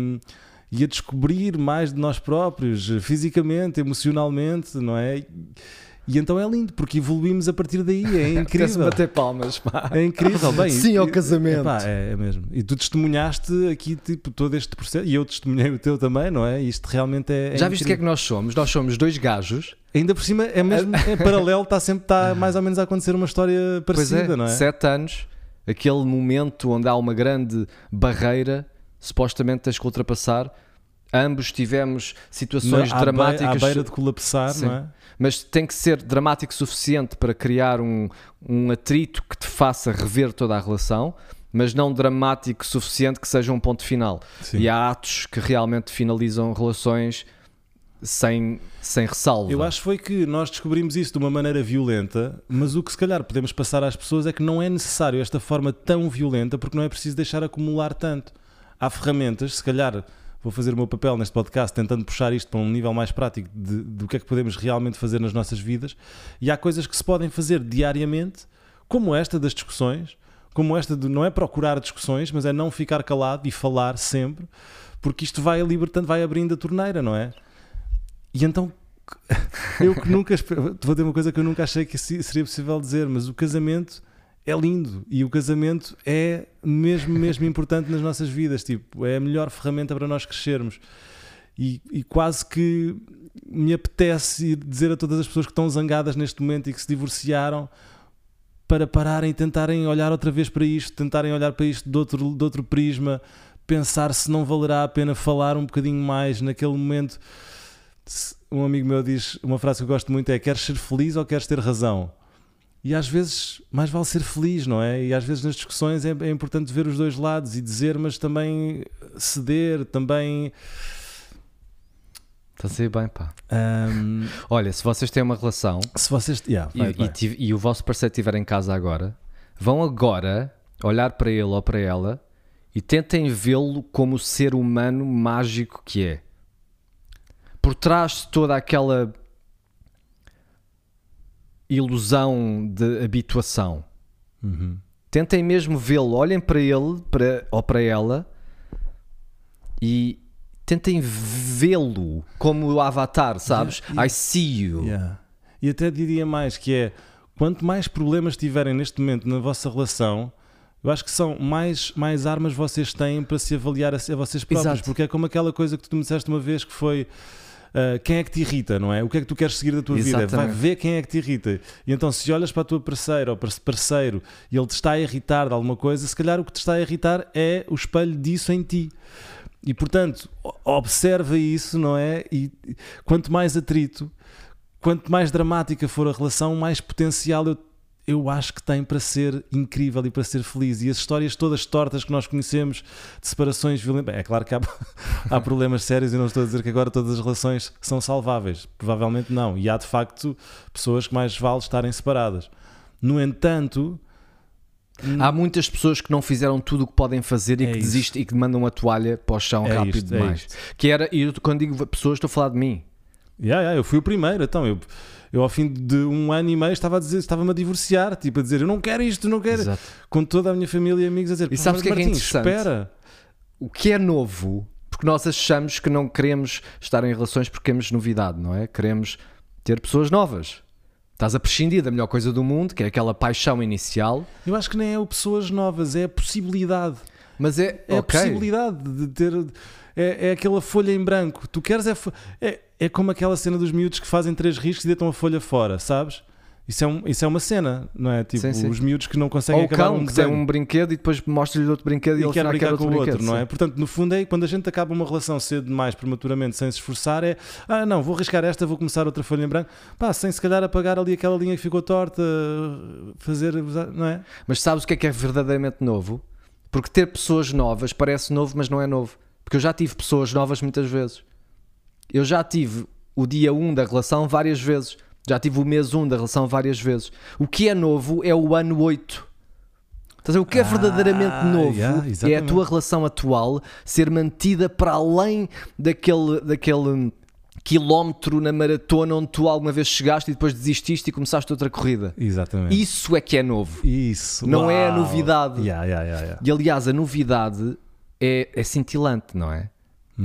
e a descobrir mais de nós próprios, fisicamente, emocionalmente, não é? E então é lindo, porque evoluímos a partir daí, é incrível. bater palmas, pá. É incrível, bem. Sim ao e- casamento. epá, é, é mesmo. E tu testemunhaste aqui tipo, todo este processo, e eu testemunhei o teu também, não é? Isto realmente é. é Já viste o que é que nós somos? Nós somos dois gajos. Ainda por cima, é mesmo é paralelo, está sempre está mais ou menos a acontecer uma história Pois parecida, é, não é? sete anos, aquele momento onde há uma grande barreira, supostamente tens que ultrapassar. Ambos tivemos situações Na- à dramáticas. Beira, à beira de colapsar, Sim. não é? mas tem que ser dramático o suficiente para criar um, um atrito que te faça rever toda a relação, mas não dramático o suficiente que seja um ponto final. Sim. E há atos que realmente finalizam relações sem, sem ressalva. Eu acho que foi que nós descobrimos isso de uma maneira violenta, mas o que se calhar podemos passar às pessoas é que não é necessário esta forma tão violenta porque não é preciso deixar acumular tanto. Há ferramentas, se calhar vou fazer o meu papel neste podcast tentando puxar isto para um nível mais prático de- do que é que podemos realmente fazer nas nossas vidas e há coisas que se podem fazer diariamente, como esta das discussões, como esta de não é procurar discussões, mas é não ficar calado e falar sempre, porque isto vai libertando, vai abrindo a torneira, não é? E então eu que nunca vou dizer uma coisa que eu nunca achei que se- seria possível dizer, mas o casamento é lindo e o casamento é mesmo, mesmo importante nas nossas vidas. Tipo, é a melhor ferramenta para nós crescermos. E, e quase que me apetece dizer a todas as pessoas que estão zangadas neste momento e que se divorciaram para pararem e tentarem olhar outra vez para isto, tentarem olhar para isto de outro, de outro prisma, pensar se não valerá a pena falar um bocadinho mais naquele momento. Um amigo meu diz uma frase que eu gosto muito: é queres ser feliz ou queres ter razão? E às vezes mais vale ser feliz, não é? E às vezes nas discussões é, é importante ver os dois lados e dizer, mas também ceder, também. Está a ser bem, pá. Um, Olha, se vocês têm uma relação se vocês. Yeah, vai, e, vai. e e o vosso parceiro estiver em casa agora, vão agora olhar para ele ou para ela e tentem vê-lo como o ser humano mágico que é. Por trás de toda aquela ilusão de habituação, Uhum. tentem mesmo vê-lo, olhem para ele para, ou para ela e tentem vê-lo como o avatar, sabes? Yeah, yeah. I see you. Yeah. E até diria mais que é quanto mais problemas tiverem neste momento na vossa relação, eu acho que são mais, mais armas vocês têm para se avaliar a, a vocês próprios, Exato. porque é como aquela coisa que tu me disseste uma vez que foi ah, quem é que te irrita, não é? O que é que tu queres seguir da tua vida? Vai Exatamente. ver quem é que te irrita. E então, se olhas para a tua parceira ou para esse parceiro e ele te está a irritar de alguma coisa, se calhar o que te está a irritar é o espelho disso em ti. E portanto, observa isso, não é? E e quanto mais atrito, quanto mais dramática for a relação, mais potencial eu, eu acho que tem para ser incrível e para ser feliz. E as histórias todas tortas que nós conhecemos de separações violentas. É claro que há, há problemas sérios e não estou a dizer que agora todas as relações são salváveis. Provavelmente não. E há de facto pessoas que mais vale estarem separadas. No entanto, Há muitas pessoas que não fizeram tudo o que podem fazer e É que desistem e que mandam a toalha para o chão É rápido isto, é demais. isto. que era, e quando digo pessoas, estou a falar de mim. Yeah, yeah, eu fui o primeiro, então eu, eu ao fim de um ano e meio estava a dizer, estava-me a divorciar, tipo a dizer, eu não quero isto, não quero, Exato. com toda a minha família e amigos a dizer, E "Pá, sabes o que é que é espera. O que é novo, porque nós achamos que não queremos estar em relações porque queremos novidade, não é? Queremos ter pessoas novas. Estás a prescindir da melhor coisa do mundo, que é aquela paixão inicial, Eu acho que nem é o pessoas novas, é a possibilidade, mas é, é a ok. possibilidade de ter, é, é aquela folha em branco, tu queres é, é, é como aquela cena dos miúdos que fazem três riscos e deitam a folha fora, sabes? Isso é, um, isso é uma cena, não é? Tipo, Sim, sim. os miúdos que não conseguem Ou acabar cão um que tem um brinquedo e depois mostra-lhe outro brinquedo e, e ele quer brincar quer com outro o outro, não é? Portanto, no fundo é quando a gente acaba uma relação cedo demais, prematuramente, sem se esforçar, é ah, não, vou arriscar esta, vou começar outra folha em branco, pá, sem se calhar apagar ali aquela linha que ficou torta, fazer, não é? Mas sabes o que é que é verdadeiramente novo? Porque ter pessoas novas parece novo, mas não é novo. Porque eu já tive pessoas novas muitas vezes. Eu já tive o dia 1 da relação várias vezes. Já tive o mês 1 da relação várias vezes. O que é novo é o ano 8. Estás? O que é Ah, verdadeiramente novo yeah, é a tua relação atual ser mantida para além daquele, daquele quilómetro na maratona onde tu alguma vez chegaste e depois desististe e começaste outra corrida. Exatamente. Isso é que é novo. Isso. Não é a uau. novidade. Yeah, yeah, yeah. E aliás, a novidade é, é cintilante, não é?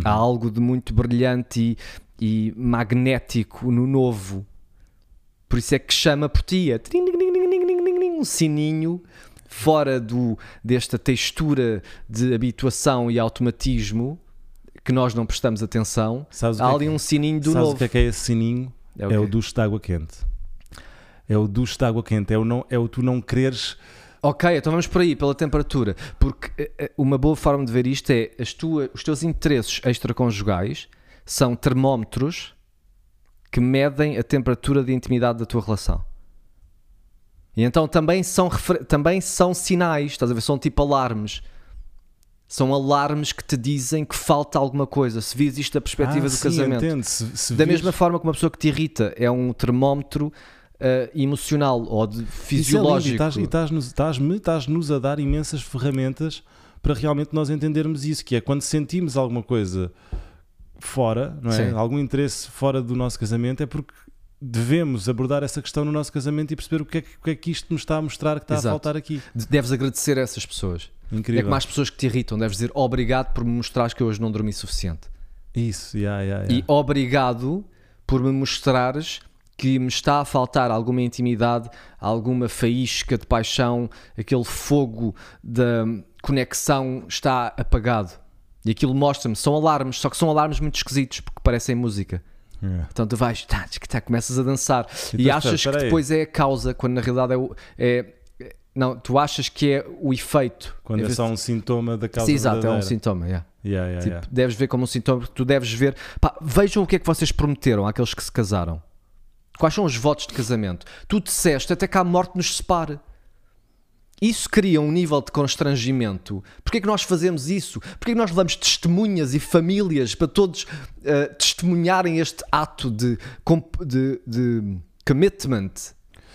Há algo de muito brilhante e, e magnético no novo. Por isso é que chama por ti. É um sininho fora do, desta textura de habituação e automatismo que nós não prestamos atenção. Sabes Há é ali que- um sininho do Sabes novo. o que é que é esse sininho? É o É o duche de água quente. É o duche de água quente. É o, não, é o tu não quereres. Ok, então vamos por aí, pela temperatura. Porque eh, eh, uma boa forma de ver isto é as tua, os teus interesses extraconjugais são termómetros que medem a temperatura de intimidade da tua relação. E então também são, também são sinais, estás a ver? São tipo alarmes. São alarmes que te dizem que falta alguma coisa. Se vis isto da perspectiva Ah, do sim, casamento. Se, se Da vires- mesma forma que uma pessoa que te irrita é um termómetro eh, emocional ou de Isso é lindo, fisiológico. E estás- e estás-nos estás-me- estás-nos a dar imensas ferramentas para realmente nós entendermos isso, que é quando sentimos alguma coisa fora, não é? Sim. algum interesse fora do nosso casamento, é porque devemos abordar essa questão no nosso casamento e perceber o que é que, que, é que isto nos está a mostrar que está Exato. a faltar aqui. Deves agradecer a essas pessoas. Incrível. É como as pessoas que te irritam. Deves dizer obrigado por me mostrares que eu hoje não dormi suficiente. Isso, yeah, yeah, E yeah. obrigado por me mostrares que me está a faltar alguma intimidade, alguma faísca de paixão, aquele fogo da conexão está apagado. E aquilo mostra-me, são alarmes, só que são alarmes muito esquisitos porque parecem música. É. Então tu vais, tá, tá, começas a dançar e Então, achas que depois é a causa, quando na realidade é o. É, é- não, tu achas que é o efeito. Quando é vez só um sintoma da causa Sim, exato, é um verdadeira. sintoma. yeah. Yeah, yeah, Tipo, yeah. Deves ver como um sintoma, tu deves ver. Pá, vejam o que é que vocês prometeram àqueles que se casaram. Quais são os votos de casamento? Tu disseste até que a morte nos separe. Isso cria um nível de constrangimento. Porquê é que nós fazemos isso? Porquê é que nós levamos testemunhas e famílias para todos eh, testemunharem este ato de, de, de commitment,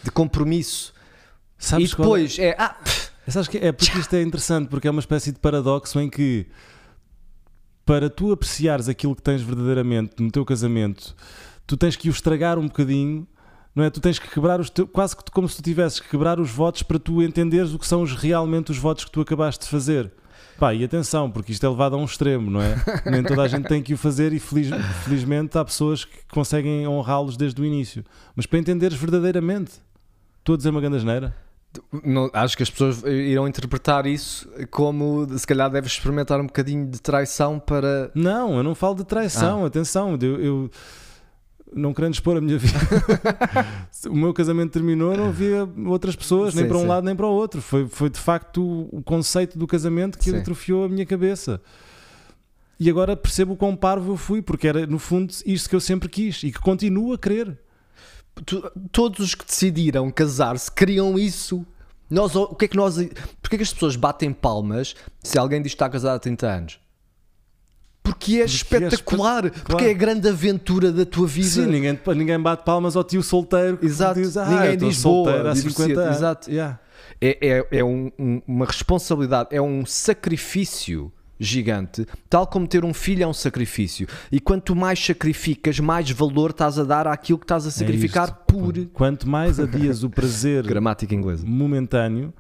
de compromisso? Sabes e é? depois é. Ah, pff, Sabes que é porque isto é interessante, porque é uma espécie de paradoxo em que para tu apreciares aquilo que tens verdadeiramente no teu casamento, tu tens que o estragar um bocadinho, não é? Tu tens que quebrar os teus, quase que como se tu tivesses que quebrar os votos para tu entenderes o que são os- realmente os votos que tu acabaste de fazer. Pá, e atenção, porque isto é levado a um extremo, não é? Nem toda a gente tem que o fazer e feliz- felizmente há pessoas que conseguem honrá-los desde o início. Mas para entenderes verdadeiramente, estou a dizer uma grande asneira? Não, acho que as pessoas irão interpretar isso como se calhar deves experimentar um bocadinho de traição para. Não, eu não falo de Ah. traição, atenção, eu, eu não querendo expor a minha vida. o meu casamento terminou, não havia outras pessoas, nem Sim, para um sim. lado nem para o outro. Foi, foi de facto o, conceito do casamento que Sim. atrofiou a minha cabeça. E agora percebo o quão parvo eu fui, porque era no fundo isto que eu sempre quis e que continuo a querer. Tu- todos os que decidiram casar-se queriam isso. Nós, o que é que nós. Porquê que as pessoas batem palmas se alguém diz que está casado há 30 anos? Porque é espetacular, porque é a grande aventura da tua vida. Sim, ninguém, ninguém bate palmas ao tio solteiro Exato. diz, ah, Ninguém diz, solteiro boa, há 50 divorcia-te." anos. Exato. Yeah. É, é, é um- um- uma responsabilidade, é um sacrifício gigante, tal como ter um filho é um sacrifício. E quanto mais sacrificas, mais valor estás a dar àquilo que estás a sacrificar É por Quanto mais adias o prazer gramática inglesa. momentâneo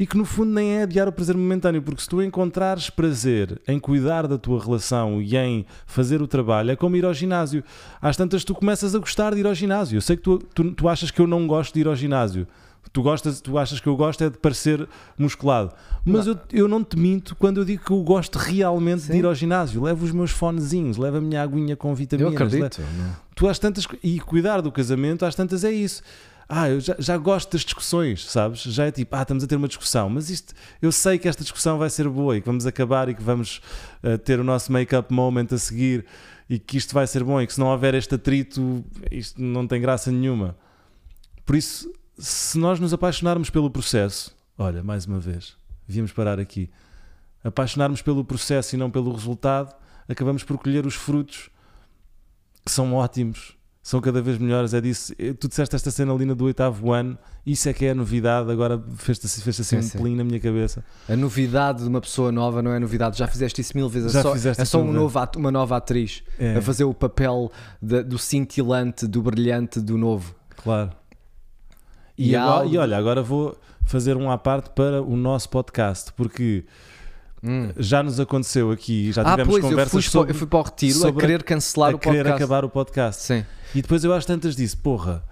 e que no fundo nem é adiar o prazer momentâneo, porque se tu encontrares prazer em cuidar da tua relação e em fazer o trabalho, é como ir ao ginásio. Às tantas tu começas a gostar de ir ao ginásio. Eu sei que tu, tu, tu achas que eu não gosto de ir ao ginásio. Tu, gostas, tu achas que eu gosto é de parecer musculado. Mas eu, eu não te minto quando eu digo que eu gosto realmente de Sim. ir ao ginásio. Levo os meus fonezinhos, levo a minha aguinha com Eu vitaminas. acredito. Tu às tantas. E cuidar do casamento, às tantas é isso. Ah, eu já, já gosto das discussões, sabes? Já é tipo, ah, estamos a ter uma discussão, mas isto, eu sei que esta discussão vai ser boa e que vamos acabar e que vamos eh, ter o nosso make-up moment a seguir e que isto vai ser bom e que se não houver este atrito, isto não tem graça nenhuma. Por isso, se nós nos apaixonarmos pelo processo, olha, mais uma vez, devíamos parar aqui. Apaixonarmos pelo processo e não pelo resultado, acabamos por colher os frutos que são ótimos, são cada vez melhores. É disso. eh, Tu disseste esta cena ali do oitavo ano, isso é que é a novidade. Agora fez-te assim, fez assim Sim, um sim. pelinho na minha cabeça. A novidade de uma pessoa nova não é novidade. Já fizeste isso mil vezes. Já é só, é só um vezes. novo uma nova atriz É. a fazer o papel da- do cintilante, do brilhante, do novo. Claro. E E, agora, e olha, agora vou fazer um à parte para o nosso podcast, porque já nos aconteceu aqui, já Ah, tivemos pois, eu conversas fui, sobre eu fui para o retiro a sobre a- querer cancelar a o querer podcast. acabar o podcast. Sim. E depois eu às tantas disse, porra,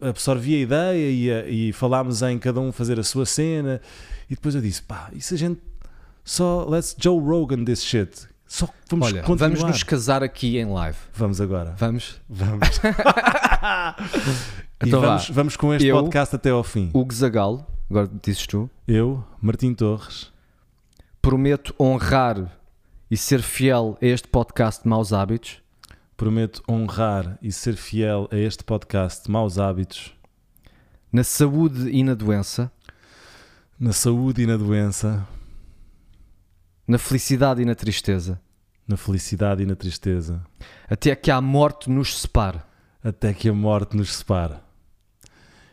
absorvi a ideia e, a- e falámos em cada um fazer a sua cena. E depois eu disse, pá, e se a gente só, let's Joe Rogan this shit. Só vamos Olha, continuar. vamos nos casar aqui em live. Vamos agora. Vamos? Vamos. e Então vamos, vamos com este Eu- podcast até ao fim. Hugo Zagalo, agora dizes tu, Eu, Martim Torres, prometo honrar e ser fiel a este podcast de Maus Hábitos, prometo honrar e ser fiel a este podcast Maus Hábitos, na saúde e na doença, na saúde e na doença, na felicidade e na tristeza, na felicidade e na tristeza, até que a morte nos separe. até que a morte nos separe.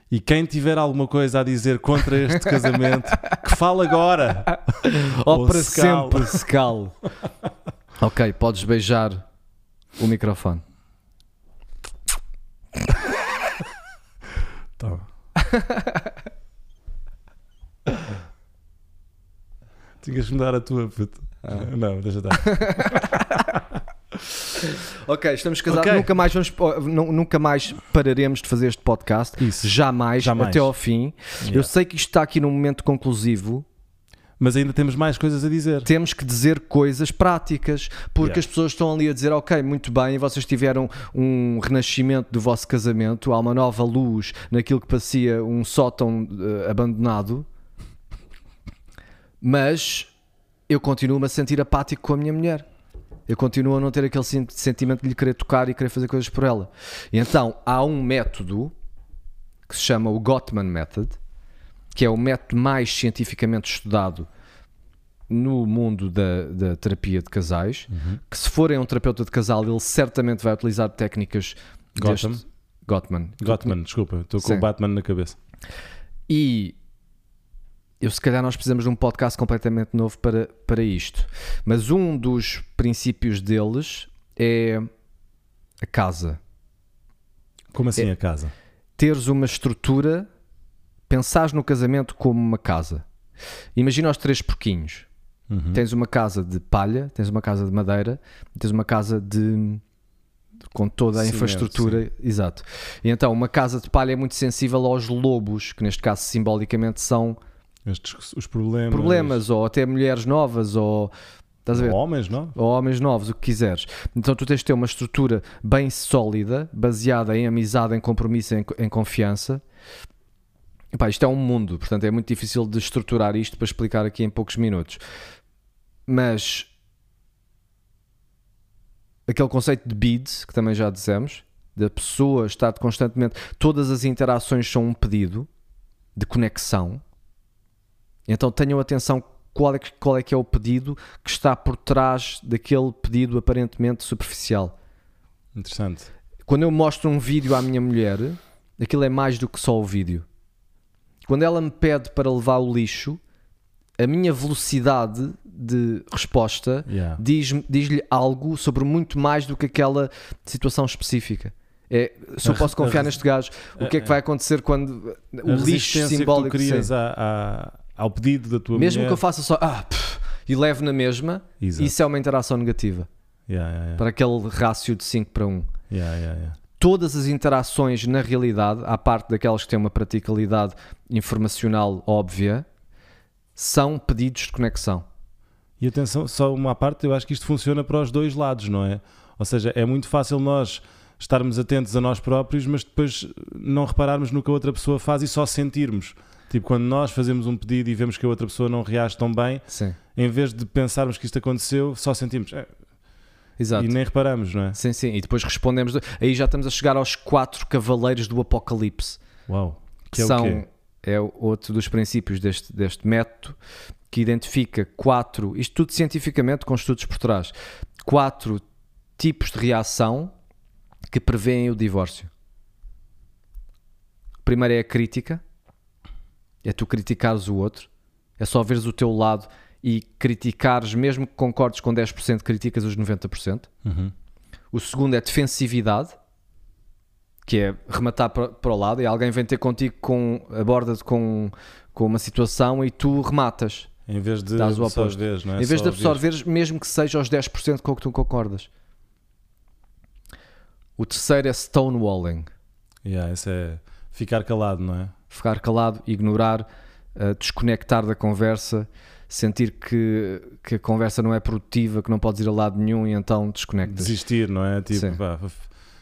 E quem tiver alguma coisa a dizer contra este casamento, que fale agora. Ou Ou para se sempre se cale. ok, podes beijar o microfone. Toma. Tinhas de mudar a tua, puto. Não, deixa estar. Ok, estamos casados. Ok. Nunca, mais vamos, oh, nu- nunca mais pararemos de fazer este podcast. Isso. Jamais, Jamais. até ao fim. Eu Yeah. sei que isto está aqui num momento conclusivo. Mas ainda temos mais coisas a dizer. Temos que dizer coisas práticas, porque Yeah. as pessoas estão ali a dizer: Ok, muito bem, vocês tiveram um renascimento do vosso casamento, há uma nova luz naquilo que parecia um sótão eh, abandonado, mas eu continuo-me a sentir apático com a minha mulher. Eu continuo a não ter aquele sen- sentimento de lhe querer tocar e querer fazer coisas por ela. E então há um método que se chama o Gottman Method, que é o método mais cientificamente estudado no mundo da, da terapia de casais, que se forem um terapeuta de casal, ele certamente vai utilizar técnicas Gotham? deste- Gottman. Gottman, desculpa, estou com o Batman na cabeça. E eu se calhar nós precisamos de um podcast completamente novo para, para isto. Mas um dos princípios deles é a casa. Como assim É- a casa? Teres uma estrutura, pensares no casamento como uma casa. Imagina os três porquinhos. Uhum. Tens uma casa de palha, tens uma casa de madeira, tens uma casa de com toda a Cimento, infraestrutura, exato. E então uma casa de palha é muito sensível aos lobos, que neste caso simbolicamente são Estes, os problemas. problemas, ou até mulheres novas, ou? Homens, não? Ou homens novos, o que quiseres. Então tu tens de ter uma estrutura bem sólida, baseada em amizade, em compromisso, em, em confiança. Epá, isto é um mundo, portanto é muito difícil de estruturar isto para explicar aqui em poucos minutos. Mas aquele conceito de bid, que também já dissemos, da pessoa estar constantemente. Todas as interações são um pedido de conexão. Então tenham atenção qual é, que, qual é que é o pedido que está por trás daquele pedido aparentemente superficial. Interessante. Quando eu mostro um vídeo à minha mulher, aquilo é mais do que só o vídeo. Quando ela me pede para levar o lixo, a minha velocidade de resposta Yeah. diz- diz-lhe algo sobre muito mais do que aquela situação específica. É, se eu A- posso confiar a- neste gajo, o que é que vai acontecer quando o a lixo simbólico que tu crias à- à- ao pedido da tua mesmo mulher. que eu faça só ah, pff, e leve na mesma, Exato. isso é uma interação negativa Yeah, yeah, para aquele rácio de 5 para 1. Yeah, yeah, yeah. Todas as interações na realidade, à parte daquelas que têm uma praticalidade informacional óbvia, são pedidos de conexão. E atenção, só uma parte, eu acho que isto funciona para os dois lados, não é? Ou seja, é muito fácil nós estarmos atentos a nós próprios, mas depois não repararmos no que a outra pessoa faz e só sentirmos. Tipo, quando nós fazemos um pedido e vemos que a outra pessoa não reage tão bem, Sim, em vez de pensarmos que isto aconteceu, só sentimos "É", exato. e nem reparamos, não é? Sim, sim. E depois respondemos. Aí já estamos a chegar aos quatro cavaleiros do Apocalipse. Uau. que Que é o são quê? é outro dos princípios deste, deste método que identifica quatro, isto tudo cientificamente com estudos por trás, quatro tipos de reação que prevêem o divórcio. O primeiro é a crítica, é tu criticares o outro, é só veres o teu lado e criticares, mesmo que concordes com 10%, criticas os 90%. Uhum. O segundo é defensividade, que é rematar para, para o lado e alguém vem ter contigo com aborda-te com, com uma situação e tu rematas. Em vez de absorveres, não é? em vez de absorveres, mesmo que seja aos 10% com o que tu concordas. O terceiro é stonewalling. Yeah, esse é ficar calado, não é? Ficar calado, ignorar, uh, desconectar da conversa, sentir que, que a conversa não é produtiva, que não podes ir a lado nenhum e então desconectas. Desistir, não é? Tipo, pá,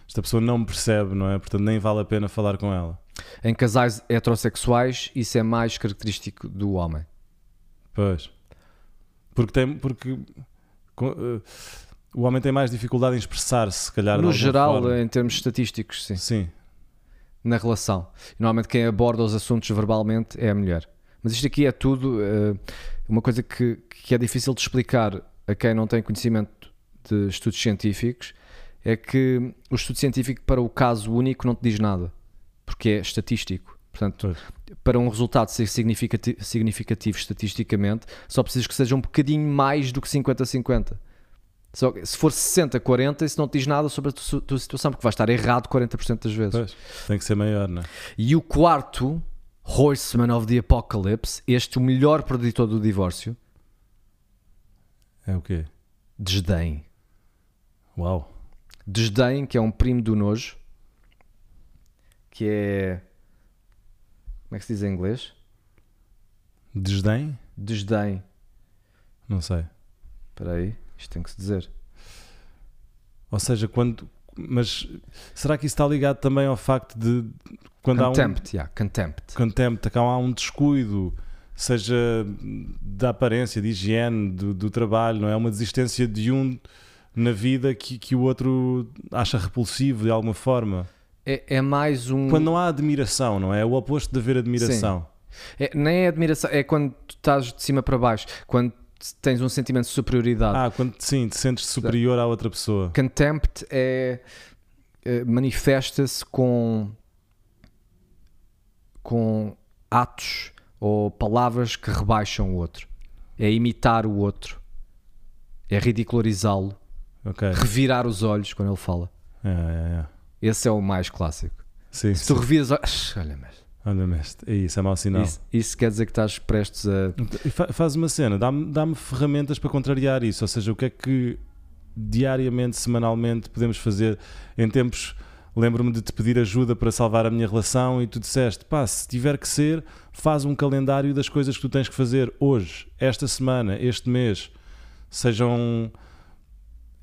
esta pessoa não me percebe, não é? Portanto, nem vale a pena falar com ela. Em casais heterossexuais, isso é mais característico do homem. Pois. Porque tem. Porque. co- eh, o homem tem mais dificuldade em expressar-se, se calhar. No geral, forma. em termos estatísticos, sim. Sim. Na relação. Normalmente quem aborda os assuntos verbalmente é a mulher. Mas isto aqui é tudo eh, uma coisa que, que é difícil de explicar a quem não tem conhecimento de estudos científicos. É que o estudo científico para o caso único não te diz nada. Porque é estatístico. Portanto, para um resultado ser significati- significativo estatisticamente, só precisas que seja um bocadinho mais do que 50-50. Só que se for 60-40, isso não te diz nada sobre a tu- tua situação, porque vai estar errado 40% das vezes. Pois. Tem que ser maior, não é? E o quarto, Horseman of the Apocalypse, este o melhor preditor do divórcio, É o quê? desdém. Uau. desdém, que é um primo do nojo, que é. Como é que se diz em inglês? Desdém? Desdém. Não sei. Espera aí, isto tem que se dizer. Ou seja, quando. Mas será que isso está ligado também ao facto de. Quando contempt, yeah, contempt. há um. Contempt, que há um descuido, seja da aparência, de higiene, do, do trabalho, não é? Uma desistência de um na vida que, que o outro acha repulsivo de alguma forma. É, é mais um. Quando não há admiração, não é? É o oposto de haver admiração. É, nem é admiração, é quando tu estás de cima para baixo, quando tens um sentimento de superioridade. Ah, quando sim, te sentes superior à outra pessoa. Contempt é, é manifesta-se com com atos ou palavras que rebaixam o outro. É imitar o outro. É ridicularizá-lo. Ok. Revirar os olhos quando ele fala. É, é, é. Esse é o mais clássico. Sim, Se tu sim. reviras olha, mas Olha-me este. É isso, é mau sinal. isso, isso quer dizer que estás prestes a fa- Faz uma cena, dá-me dá ferramentas para contrariar isso. Ou seja, o que é que diariamente, semanalmente podemos fazer em tempos. Lembro-me de te pedir ajuda para salvar a minha relação e tu disseste: pá, se tiver que ser, faz um calendário das coisas que tu tens que fazer hoje, esta semana, este mês. Sejam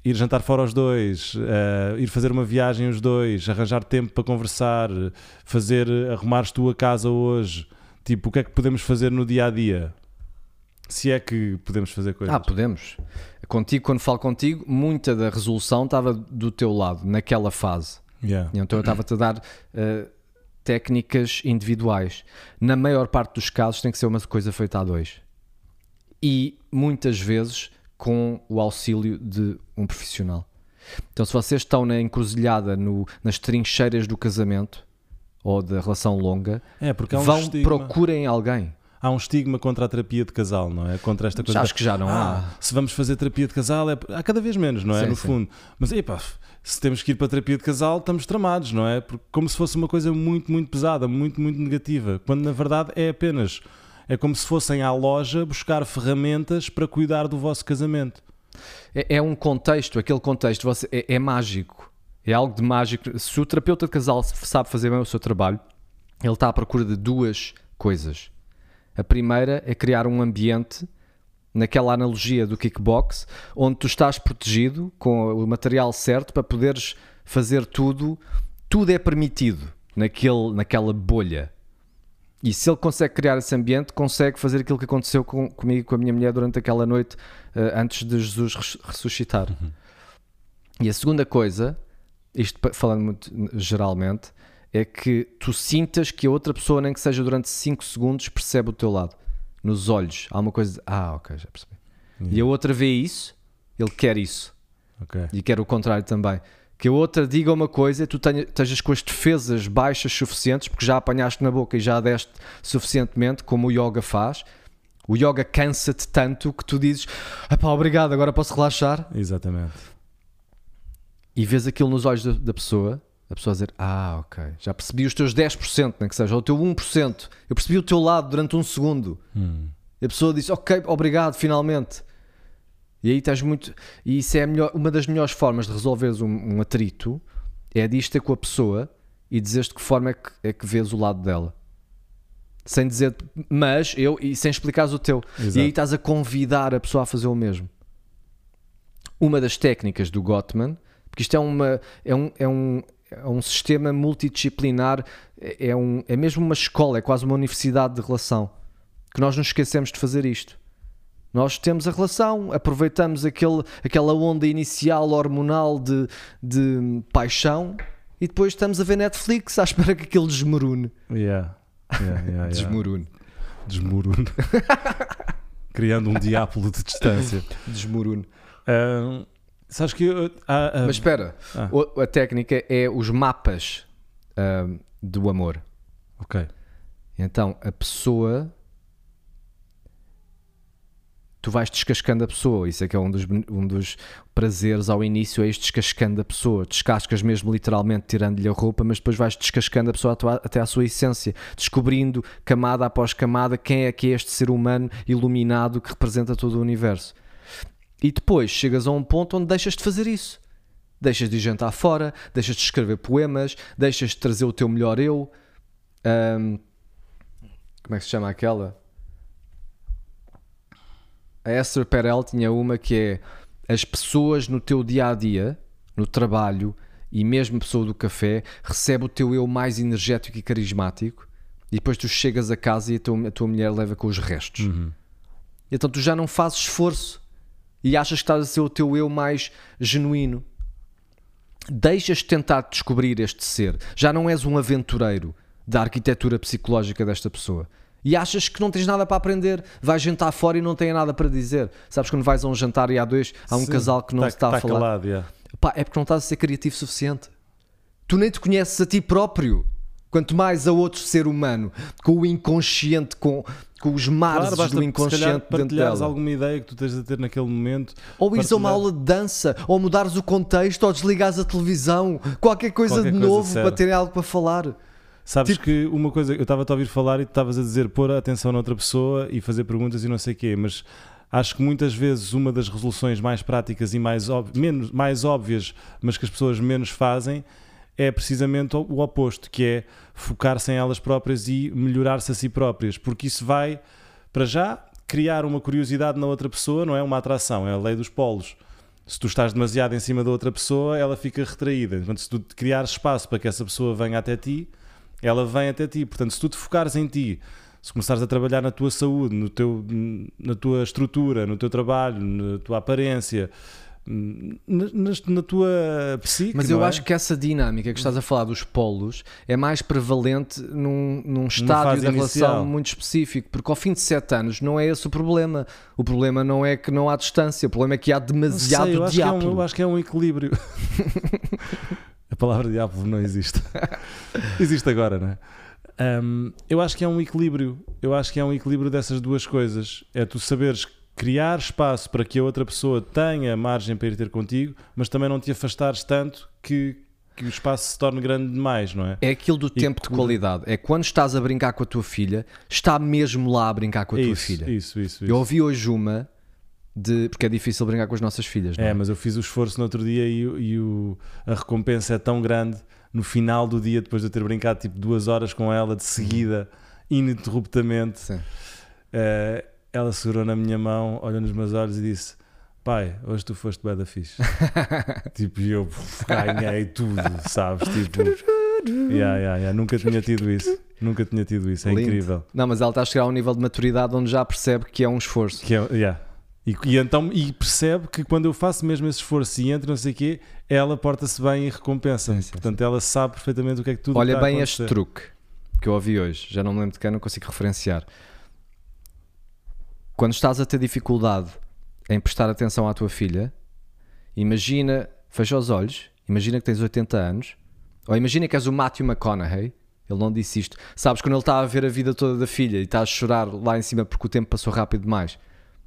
ir jantar fora os dois, eh, ir fazer uma viagem os dois, arranjar tempo para conversar, fazer, arrumares tu a casa hoje. Tipo, o que é que podemos fazer no dia a dia? Se é que podemos fazer coisas. Ah, podemos. Contigo, quando falo contigo, muita da resolução estava do teu lado, naquela fase. Yeah. Então eu estava-te a dar eh, técnicas individuais. Na maior parte dos casos tem que ser uma coisa feita a dois. E muitas vezes com o auxílio de um profissional. Então, se vocês estão na encruzilhada, no- nas trincheiras do casamento ou da relação longa, É, porque um, vão, estigma, procurem alguém. há um estigma contra a terapia de casal, não é? Contra esta coisa. Acho que já não ah, há. Se vamos fazer terapia de casal, é... há cada vez menos, não é? Sim, no sim. fundo. Mas, epá, se temos que ir para a terapia de casal, estamos tramados, não é? Porque, como se fosse uma coisa muito, muito pesada, muito, muito negativa. Quando na verdade é apenas. É como se fossem à loja buscar ferramentas para cuidar do vosso casamento. É, é um contexto, aquele contexto você, é, é mágico. É algo de mágico. Se o terapeuta de casal sabe fazer bem o seu trabalho, ele está à procura de duas coisas. A primeira é criar um ambiente, naquela analogia do kickbox, onde tu estás protegido com o material certo para poderes fazer tudo. Tudo é permitido naquele, naquela bolha. E se ele consegue criar esse ambiente, consegue fazer aquilo que aconteceu com, comigo e com a minha mulher durante aquela noite eh, antes de Jesus res- ressuscitar. E a segunda coisa, isto falando muito geralmente, é que tu sintas que a outra pessoa, nem que seja durante 5 segundos, percebe o teu lado. Nos olhos. Há uma coisa de, ah, ok, já percebi. E a outra vê isso, ele quer isso. Ok. E quer o contrário também. Que a outra diga uma coisa e tu tenha- estejas com as defesas baixas suficientes, porque já apanhaste na boca e já deste suficientemente, como o yoga faz. O yoga cansa-te tanto que tu dizes: ah pá, obrigado, agora posso relaxar. Exatamente. E vês aquilo nos olhos da, da pessoa, a pessoa a dizer: Ah, ok, já percebi os teus 10%, nem que seja, ou o teu 1%. Eu percebi o teu lado durante um segundo. Hum. E a pessoa diz: Ok, obrigado, finalmente. E aí estás muito. E isso é melhor- uma das melhores formas de resolveres um, um atrito é disto ter com a pessoa e dizeres de que forma é que, é que vês o lado dela. Sem dizer, mas eu, e sem explicares o teu. Exato. E aí estás a convidar a pessoa a fazer o mesmo. Uma das técnicas do Gottman, porque isto é, uma, é, um, é, um, é um sistema multidisciplinar, é, é um, é mesmo uma escola, é quase uma universidade de relação, que nós nos esquecemos de fazer isto. Nós temos a relação, aproveitamos aquele, aquela onda inicial hormonal de, de paixão e depois estamos a ver Netflix à espera que aquilo desmorone. Yeah. Yeah, yeah, yeah. Desmorone. Desmorone. Criando um diápolo de distância. Desmorone. Ahm, sabes que eu- há- há- Mas espera, Ah. a técnica é os mapas ahm, do amor. Ok. Então a pessoa. Tu vais descascando a pessoa, isso é que é um dos, um dos prazeres ao início, é ires descascando a pessoa. Descascas mesmo literalmente tirando-lhe a roupa, mas depois vais descascando a pessoa até à- sua essência, descobrindo camada após camada quem é que é este ser humano iluminado que representa todo o universo. E depois chegas a um ponto onde deixas de fazer isso. Deixas de ir jantar fora, deixas de escrever poemas, deixas de trazer o teu melhor eu. Ahm, como é que se chama aquela? A Esther Perel tinha uma que é as pessoas no teu dia a dia, no trabalho e mesmo pessoa do café, recebe o teu eu mais energético e carismático e depois tu chegas a casa e a tua, a tua mulher leva com os restos. Então tu já não fazes esforço e achas que estás a ser o teu eu mais genuíno. Deixas de tentar descobrir este ser. Já não és um aventureiro da arquitetura psicológica desta pessoa. E achas que não tens nada para aprender. Vais jantar fora e não tem nada para dizer. Sabes quando vais a um jantar e há dois, há um Sim, casal que não tá- se está tá a falar. calado, yeah. Pá, é porque não estás a ser criativo o suficiente. Tu nem te conheces a ti próprio. Quanto mais a outro ser humano, com o inconsciente, com, com os mares Claro, do inconsciente dentro dela. alguma ideia que tu tens a ter naquele momento. Ou ires a uma aula de dança, ou mudares o contexto, ou desligares a televisão, qualquer coisa Qualquer de coisa novo serve. para terem algo para falar. Sabes Tipo- que uma coisa, eu estava-te a ouvir falar e tu estavas a dizer pôr a atenção noutra pessoa e fazer perguntas e não sei o quê, mas acho que muitas vezes uma das resoluções mais práticas e mais, menos, mais óbvias, mas que as pessoas menos fazem, é precisamente o o oposto, que é focar-se em elas próprias e melhorar-se a si próprias, porque isso vai, para já, criar uma curiosidade na outra pessoa, não é uma atração, é a lei dos polos. Se tu estás demasiado em cima da outra pessoa, ela fica retraída. Enquanto se tu criares espaço para que essa pessoa venha até ti, ela vem até ti. Portanto, se tu te focares em ti, se começares a trabalhar na tua saúde, no teu, na tua estrutura, no teu trabalho, na tua aparência, na, na- na tua psique. Mas eu é? acho que essa dinâmica que estás a falar dos polos é mais prevalente num, num estádio da relação muito específico, porque ao fim de sete anos não é esse o problema. O problema não é que não há distância, o problema é que há Não demasiado sei, eu acho, é um, diálogo. eu acho que é um equilíbrio. a palavra diabo não existe. existe agora, não é? Hum, eu acho que é um equilíbrio. Eu acho que é um equilíbrio dessas duas coisas. É tu saberes criar espaço para que a outra pessoa tenha margem para ir ter contigo, mas também não te afastares tanto que, que o espaço se torne grande demais, não é? É aquilo do E tempo de qualidade. É quando estás a brincar com a tua filha, está mesmo lá a brincar com a tua isso, filha. Isso, isso, Eu isso. ouvi hoje uma de. Porque é difícil brincar com as nossas filhas, não é? É, mas eu fiz o esforço no outro dia e, e o- a recompensa é tão grande no final do dia, depois de eu ter brincado tipo duas horas com ela de seguida, ininterruptamente. Sim. eh, ela segurou na minha mão, olhou nos meus olhos e disse: Pai, hoje tu foste da fixe. tipo, e eu ganhei tudo, sabes? Tipo, yeah, yeah, yeah. nunca tinha tido isso. Nunca tinha tido isso. É Lindo. incrível. Não, mas ela está a chegar a um nível de maturidade onde já percebe que é um esforço. Que é, yeah. E, e então e percebe que quando eu faço mesmo esse esforço e entro, não sei o quê, ela porta-se bem e recompensa-me. Sim, Portanto, ela sabe perfeitamente o que é que tudo Olha bem este truque que eu ouvi hoje, já não me lembro de quem, não consigo referenciar. Quando estás a ter dificuldade em prestar atenção à tua filha, imagina, fecha os olhos, imagina que tens 80 anos, ou imagina que és o Matthew McConaughey, ele não disse isto. Sabes quando ele está a ver a vida toda da filha e está a chorar lá em cima porque o tempo passou rápido demais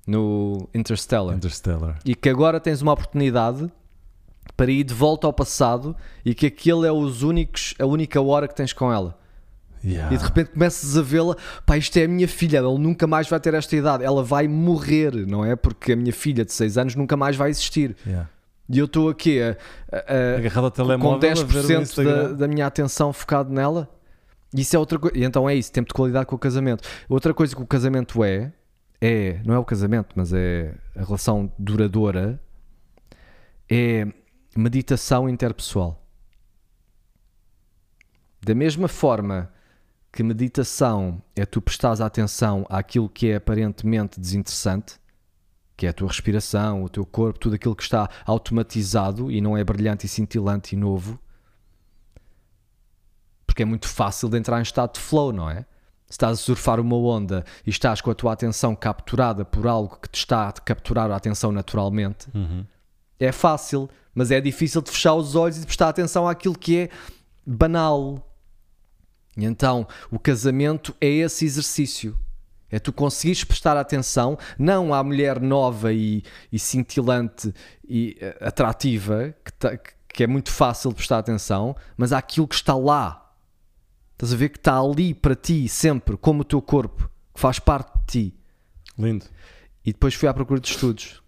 no Interstellar Interstellar. e que agora tens uma oportunidade para ir de volta ao passado e que aquele é os únicos, a única hora que tens com ela. Yeah. E de repente começas a vê-la, pá, isto é a minha filha, ela nunca mais vai ter esta idade, ela vai morrer, não é? Porque a minha filha de 6 anos nunca mais vai existir. Yeah. E eu estou aqui a, a- Agarrado ao com telemóvel o 10% da, da minha atenção focado nela. Isso é outra coisa. E então é isso, tempo de qualidade com o casamento. Outra coisa que o casamento é, é, não é o casamento, mas é a relação duradoura, é meditação interpessoal. Da mesma forma que meditação é tu prestares atenção àquilo que é aparentemente desinteressante, que é a tua respiração, o teu corpo, tudo aquilo que está automatizado e não é brilhante e cintilante e novo, porque é muito fácil de entrar em estado de flow, não é? Se estás a surfar uma onda e estás com a tua atenção capturada por algo que te está a capturar a atenção naturalmente, Uhum. é fácil, mas é difícil de fechar os olhos e de prestar atenção àquilo que é banal. E então, o casamento é esse exercício. É tu conseguires prestar atenção não à mulher nova e, e cintilante e eh, atrativa, que, que é muito fácil de prestar atenção, mas àquilo que está lá. Estás a ver que está ali para ti, sempre, como o teu corpo, que faz parte de ti. Lindo. E depois fui à procura de estudos.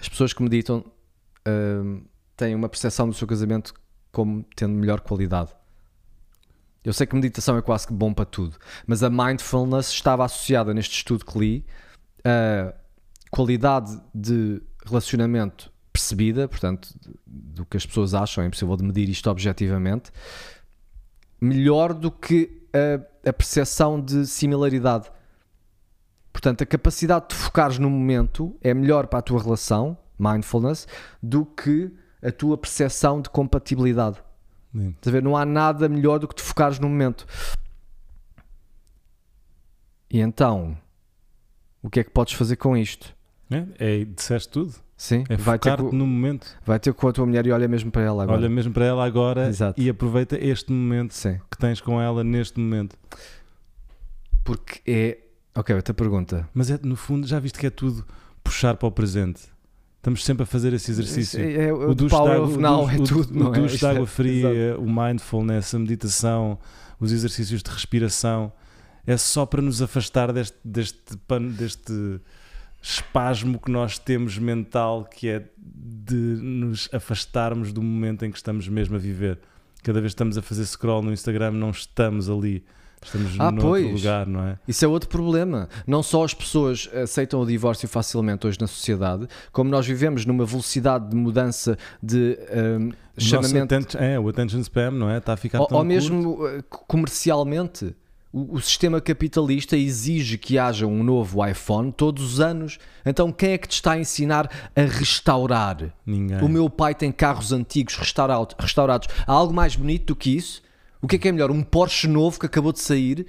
As pessoas que meditam hum, têm uma percepção do seu casamento como tendo melhor qualidade. Eu sei que meditação é quase que bom para tudo, mas a mindfulness estava associada neste estudo que li a qualidade de relacionamento percebida, portanto, do que as pessoas acham, é impossível de medir isto objetivamente, melhor do que a, a percepção de similaridade. Portanto, a capacidade de focares no momento é melhor para a tua relação, mindfulness, do que a tua percepção de compatibilidade. Sim. Estás a ver? Não há nada melhor do que te focares no momento. E então, o que é que podes fazer com isto? É, é, disseste tudo. Sim, É vai, ter com, no momento. vai ter com a tua mulher e olha mesmo para ela agora. Olha mesmo para ela agora Exato. e aproveita este momento Sim, que tens com ela neste momento. porque é. Ok, outra pergunta. Mas é, no fundo, já viste que é tudo puxar para o presente. Estamos sempre a fazer esse exercício. É, é, o duche power de água- of now o é tudo, o é? duche de é- água fria, o mindfulness, a meditação, os exercícios de respiração, é só para nos afastar deste, deste, pan- deste espasmo que nós temos mental, que é de nos afastarmos do momento em que estamos mesmo a viver. Cada vez que estamos a fazer scroll no Instagram, não estamos ali. Estamos Ah, noutro pois. lugar, não é? Isso é outro problema. Não só as pessoas aceitam o divórcio facilmente hoje na sociedade, como nós vivemos numa velocidade de mudança de nosso chamamento. é, o attention spam, não é? Está a ficar Ou, ou mesmo uh, comercialmente. O, o sistema capitalista exige que haja um novo iPhone todos os anos. Então, quem é que te está a ensinar a restaurar? Ninguém. O meu pai tem carros antigos restaurado- restaurados. Há algo mais bonito do que isso? O que é que é melhor? Um Porsche novo que acabou de sair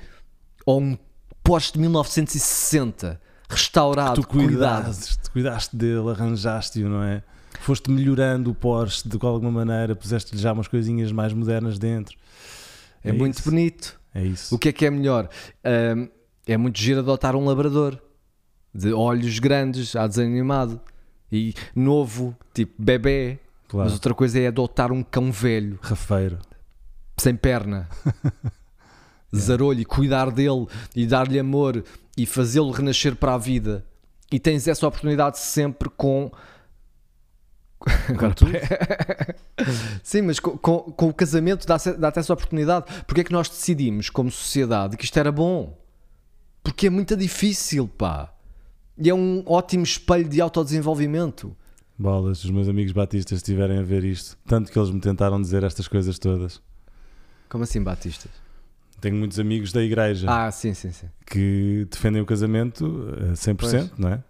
ou um Porsche de 1960 restaurado, tu cuidado? cuidaste, tu cuidaste dele, arranjaste-o, não é? Foste melhorando o Porsche de alguma maneira, puseste-lhe já umas coisinhas mais modernas dentro. É, muito isso. bonito. É isso. O que é que é melhor? Ahm, é muito giro adotar um labrador de olhos grandes, a desenho animado e novo, tipo bebê. Claro. Mas outra coisa é adotar um cão velho, Rafeiro. sem perna, zarolho, e cuidar dele e dar-lhe amor e fazê-lo renascer para a vida. E tens essa oportunidade sempre com. Agora. Sim, mas com, com- com o casamento dá-se- dá-te essa oportunidade. Porque é que nós decidimos, como sociedade, que isto era bom? Porque é muito difícil, pá. E é um ótimo espelho de autodesenvolvimento. Bolas, os meus amigos batistas estiverem a ver isto, tanto que eles me tentaram dizer estas coisas todas. Como assim, Batistas? Tenho muitos amigos da igreja Ah, sim, sim, sim. que defendem o casamento a 100%, não é?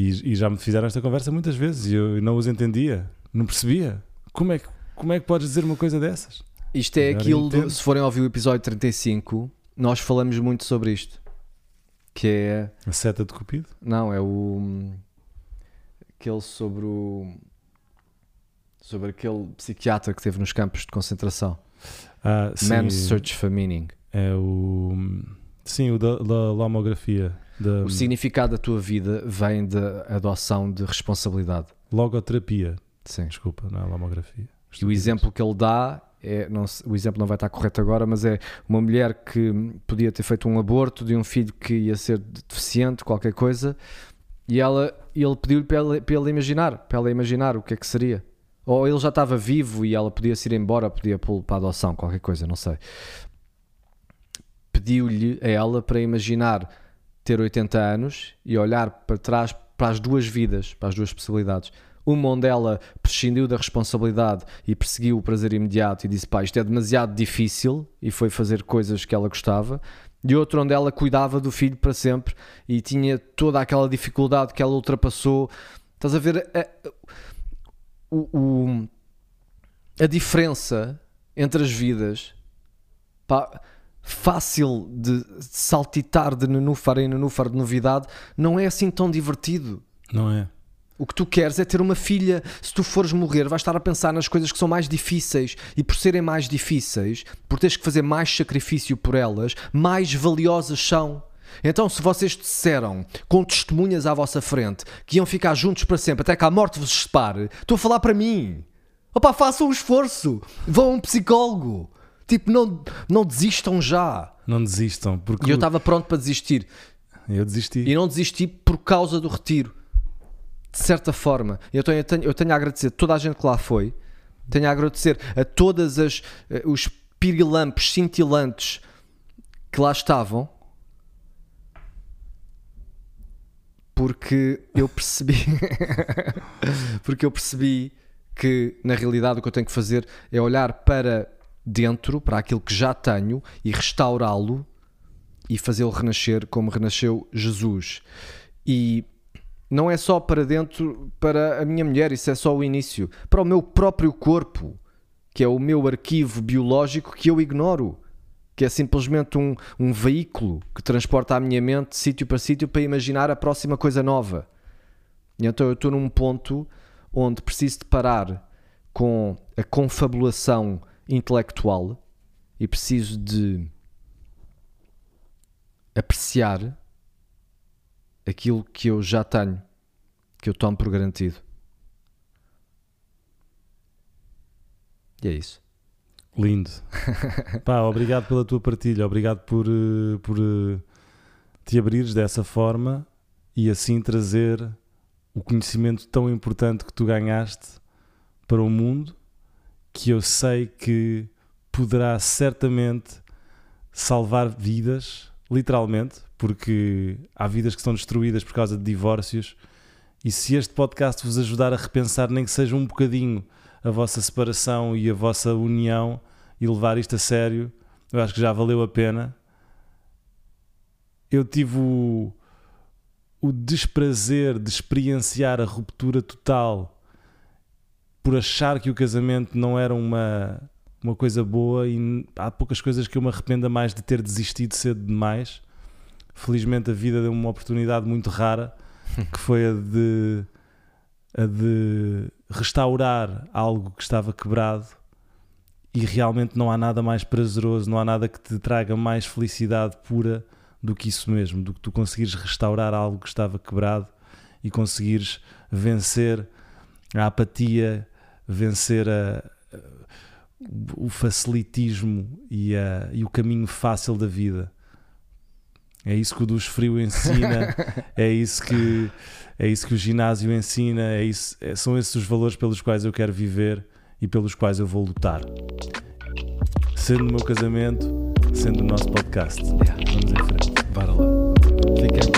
E, e já me fizeram esta conversa muitas vezes e eu não os entendia, não percebia. Como é que, como é que podes dizer uma coisa dessas? Isto é Agora aquilo, do- se forem ouvir o episódio 35, nós falamos muito sobre isto. Que é. A seta de Cupido? Não, é o. Aquele sobre o. Sobre aquele psiquiatra que teve nos campos de concentração. Ah, sim, Man's Search for Meaning. é o. Sim, o da, da lomografia, da O significado da tua vida vem da adoção de responsabilidade. logoterapia. Sim. Desculpa, não é lomografia. E o exemplo que ele dá é, não o exemplo não vai estar correto agora, mas é uma mulher que podia ter feito um aborto de um filho que ia ser deficiente, qualquer coisa, e ela, ele pediu-lhe para ela, para ele imaginar, para ela imaginar o que é que seria. Ou ele já estava vivo e ela podia se ir embora, podia pô-lo para a adoção, qualquer coisa, não sei. Pediu-lhe a ela para imaginar ter 80 anos e olhar para trás para as duas vidas, para as duas possibilidades. Uma onde ela prescindiu da responsabilidade e perseguiu o prazer imediato e disse: pá, isto é demasiado difícil e foi fazer coisas que ela gostava. E outra onde ela cuidava do filho para sempre e tinha toda aquela dificuldade que ela ultrapassou. Estás a ver a, o- o- a diferença entre as vidas? Pá, fácil de saltitar de nenúfar em nenúfar de novidade não é assim tão divertido. Não é? O que tu queres é ter uma filha. Se tu fores morrer, vais estar a pensar nas coisas que são mais difíceis. E por serem mais difíceis, por teres que fazer mais sacrifício por elas, mais valiosas são. Então, se vocês disseram, com testemunhas à vossa frente, que iam ficar juntos para sempre até que a morte vos separe, estou a falar para mim. Opa, façam um esforço. Vão a um psicólogo. Tipo, não, não desistam já. Não desistam, porque E eu estava pronto para desistir. eu desisti. E não desisti por causa do retiro. de certa forma. Eu tenho, eu, tenho, eu tenho a agradecer a toda a gente que lá foi, tenho a agradecer a todas as eh, os pirilampos cintilantes que lá estavam, porque eu percebi, porque eu percebi que na realidade o que eu tenho que fazer é olhar para dentro, para aquilo que já tenho e restaurá-lo e fazê-lo renascer como renasceu Jesus. E não é só para dentro, para a minha mulher, isso é só o início. Para o meu próprio corpo, que é o meu arquivo biológico que eu ignoro. Que é simplesmente um, um veículo que transporta a minha mente de sítio para sítio para imaginar a próxima coisa nova. E então eu estou num ponto onde preciso de parar com a confabulação intelectual e preciso de apreciar aquilo que eu já tenho, que eu tomo por garantido. E é isso. Lindo. Pá, obrigado pela tua partilha, obrigado por, eh, por eh, te abrires dessa forma e assim trazer o conhecimento tão importante que tu ganhaste para o mundo, que eu sei que poderá certamente salvar vidas, literalmente, porque há vidas que são destruídas por causa de divórcios. E se este podcast vos ajudar a repensar, nem que seja um bocadinho, a vossa separação e a vossa união e levar isto a sério, eu acho que já valeu a pena. Eu tive o, o desprazer de experienciar a ruptura total por achar que o casamento não era uma, uma coisa boa e há poucas coisas que eu me arrependa mais de ter desistido cedo demais. Felizmente a vida deu uma oportunidade muito rara que foi a de a de restaurar algo que estava quebrado e realmente não há nada mais prazeroso, não há nada que te traga mais felicidade pura do que isso mesmo, do que tu conseguires restaurar algo que estava quebrado e conseguires vencer a apatia, vencer a, o facilitismo e, a, e o caminho fácil da vida. É isso que o dos frio ensina, é isso que é isso que o ginásio ensina, é isso, é, são esses os valores pelos quais eu quero viver e pelos quais eu vou lutar. Sendo o meu casamento, sendo o nosso podcast. Vamos em frente. Bora lá. Fiquem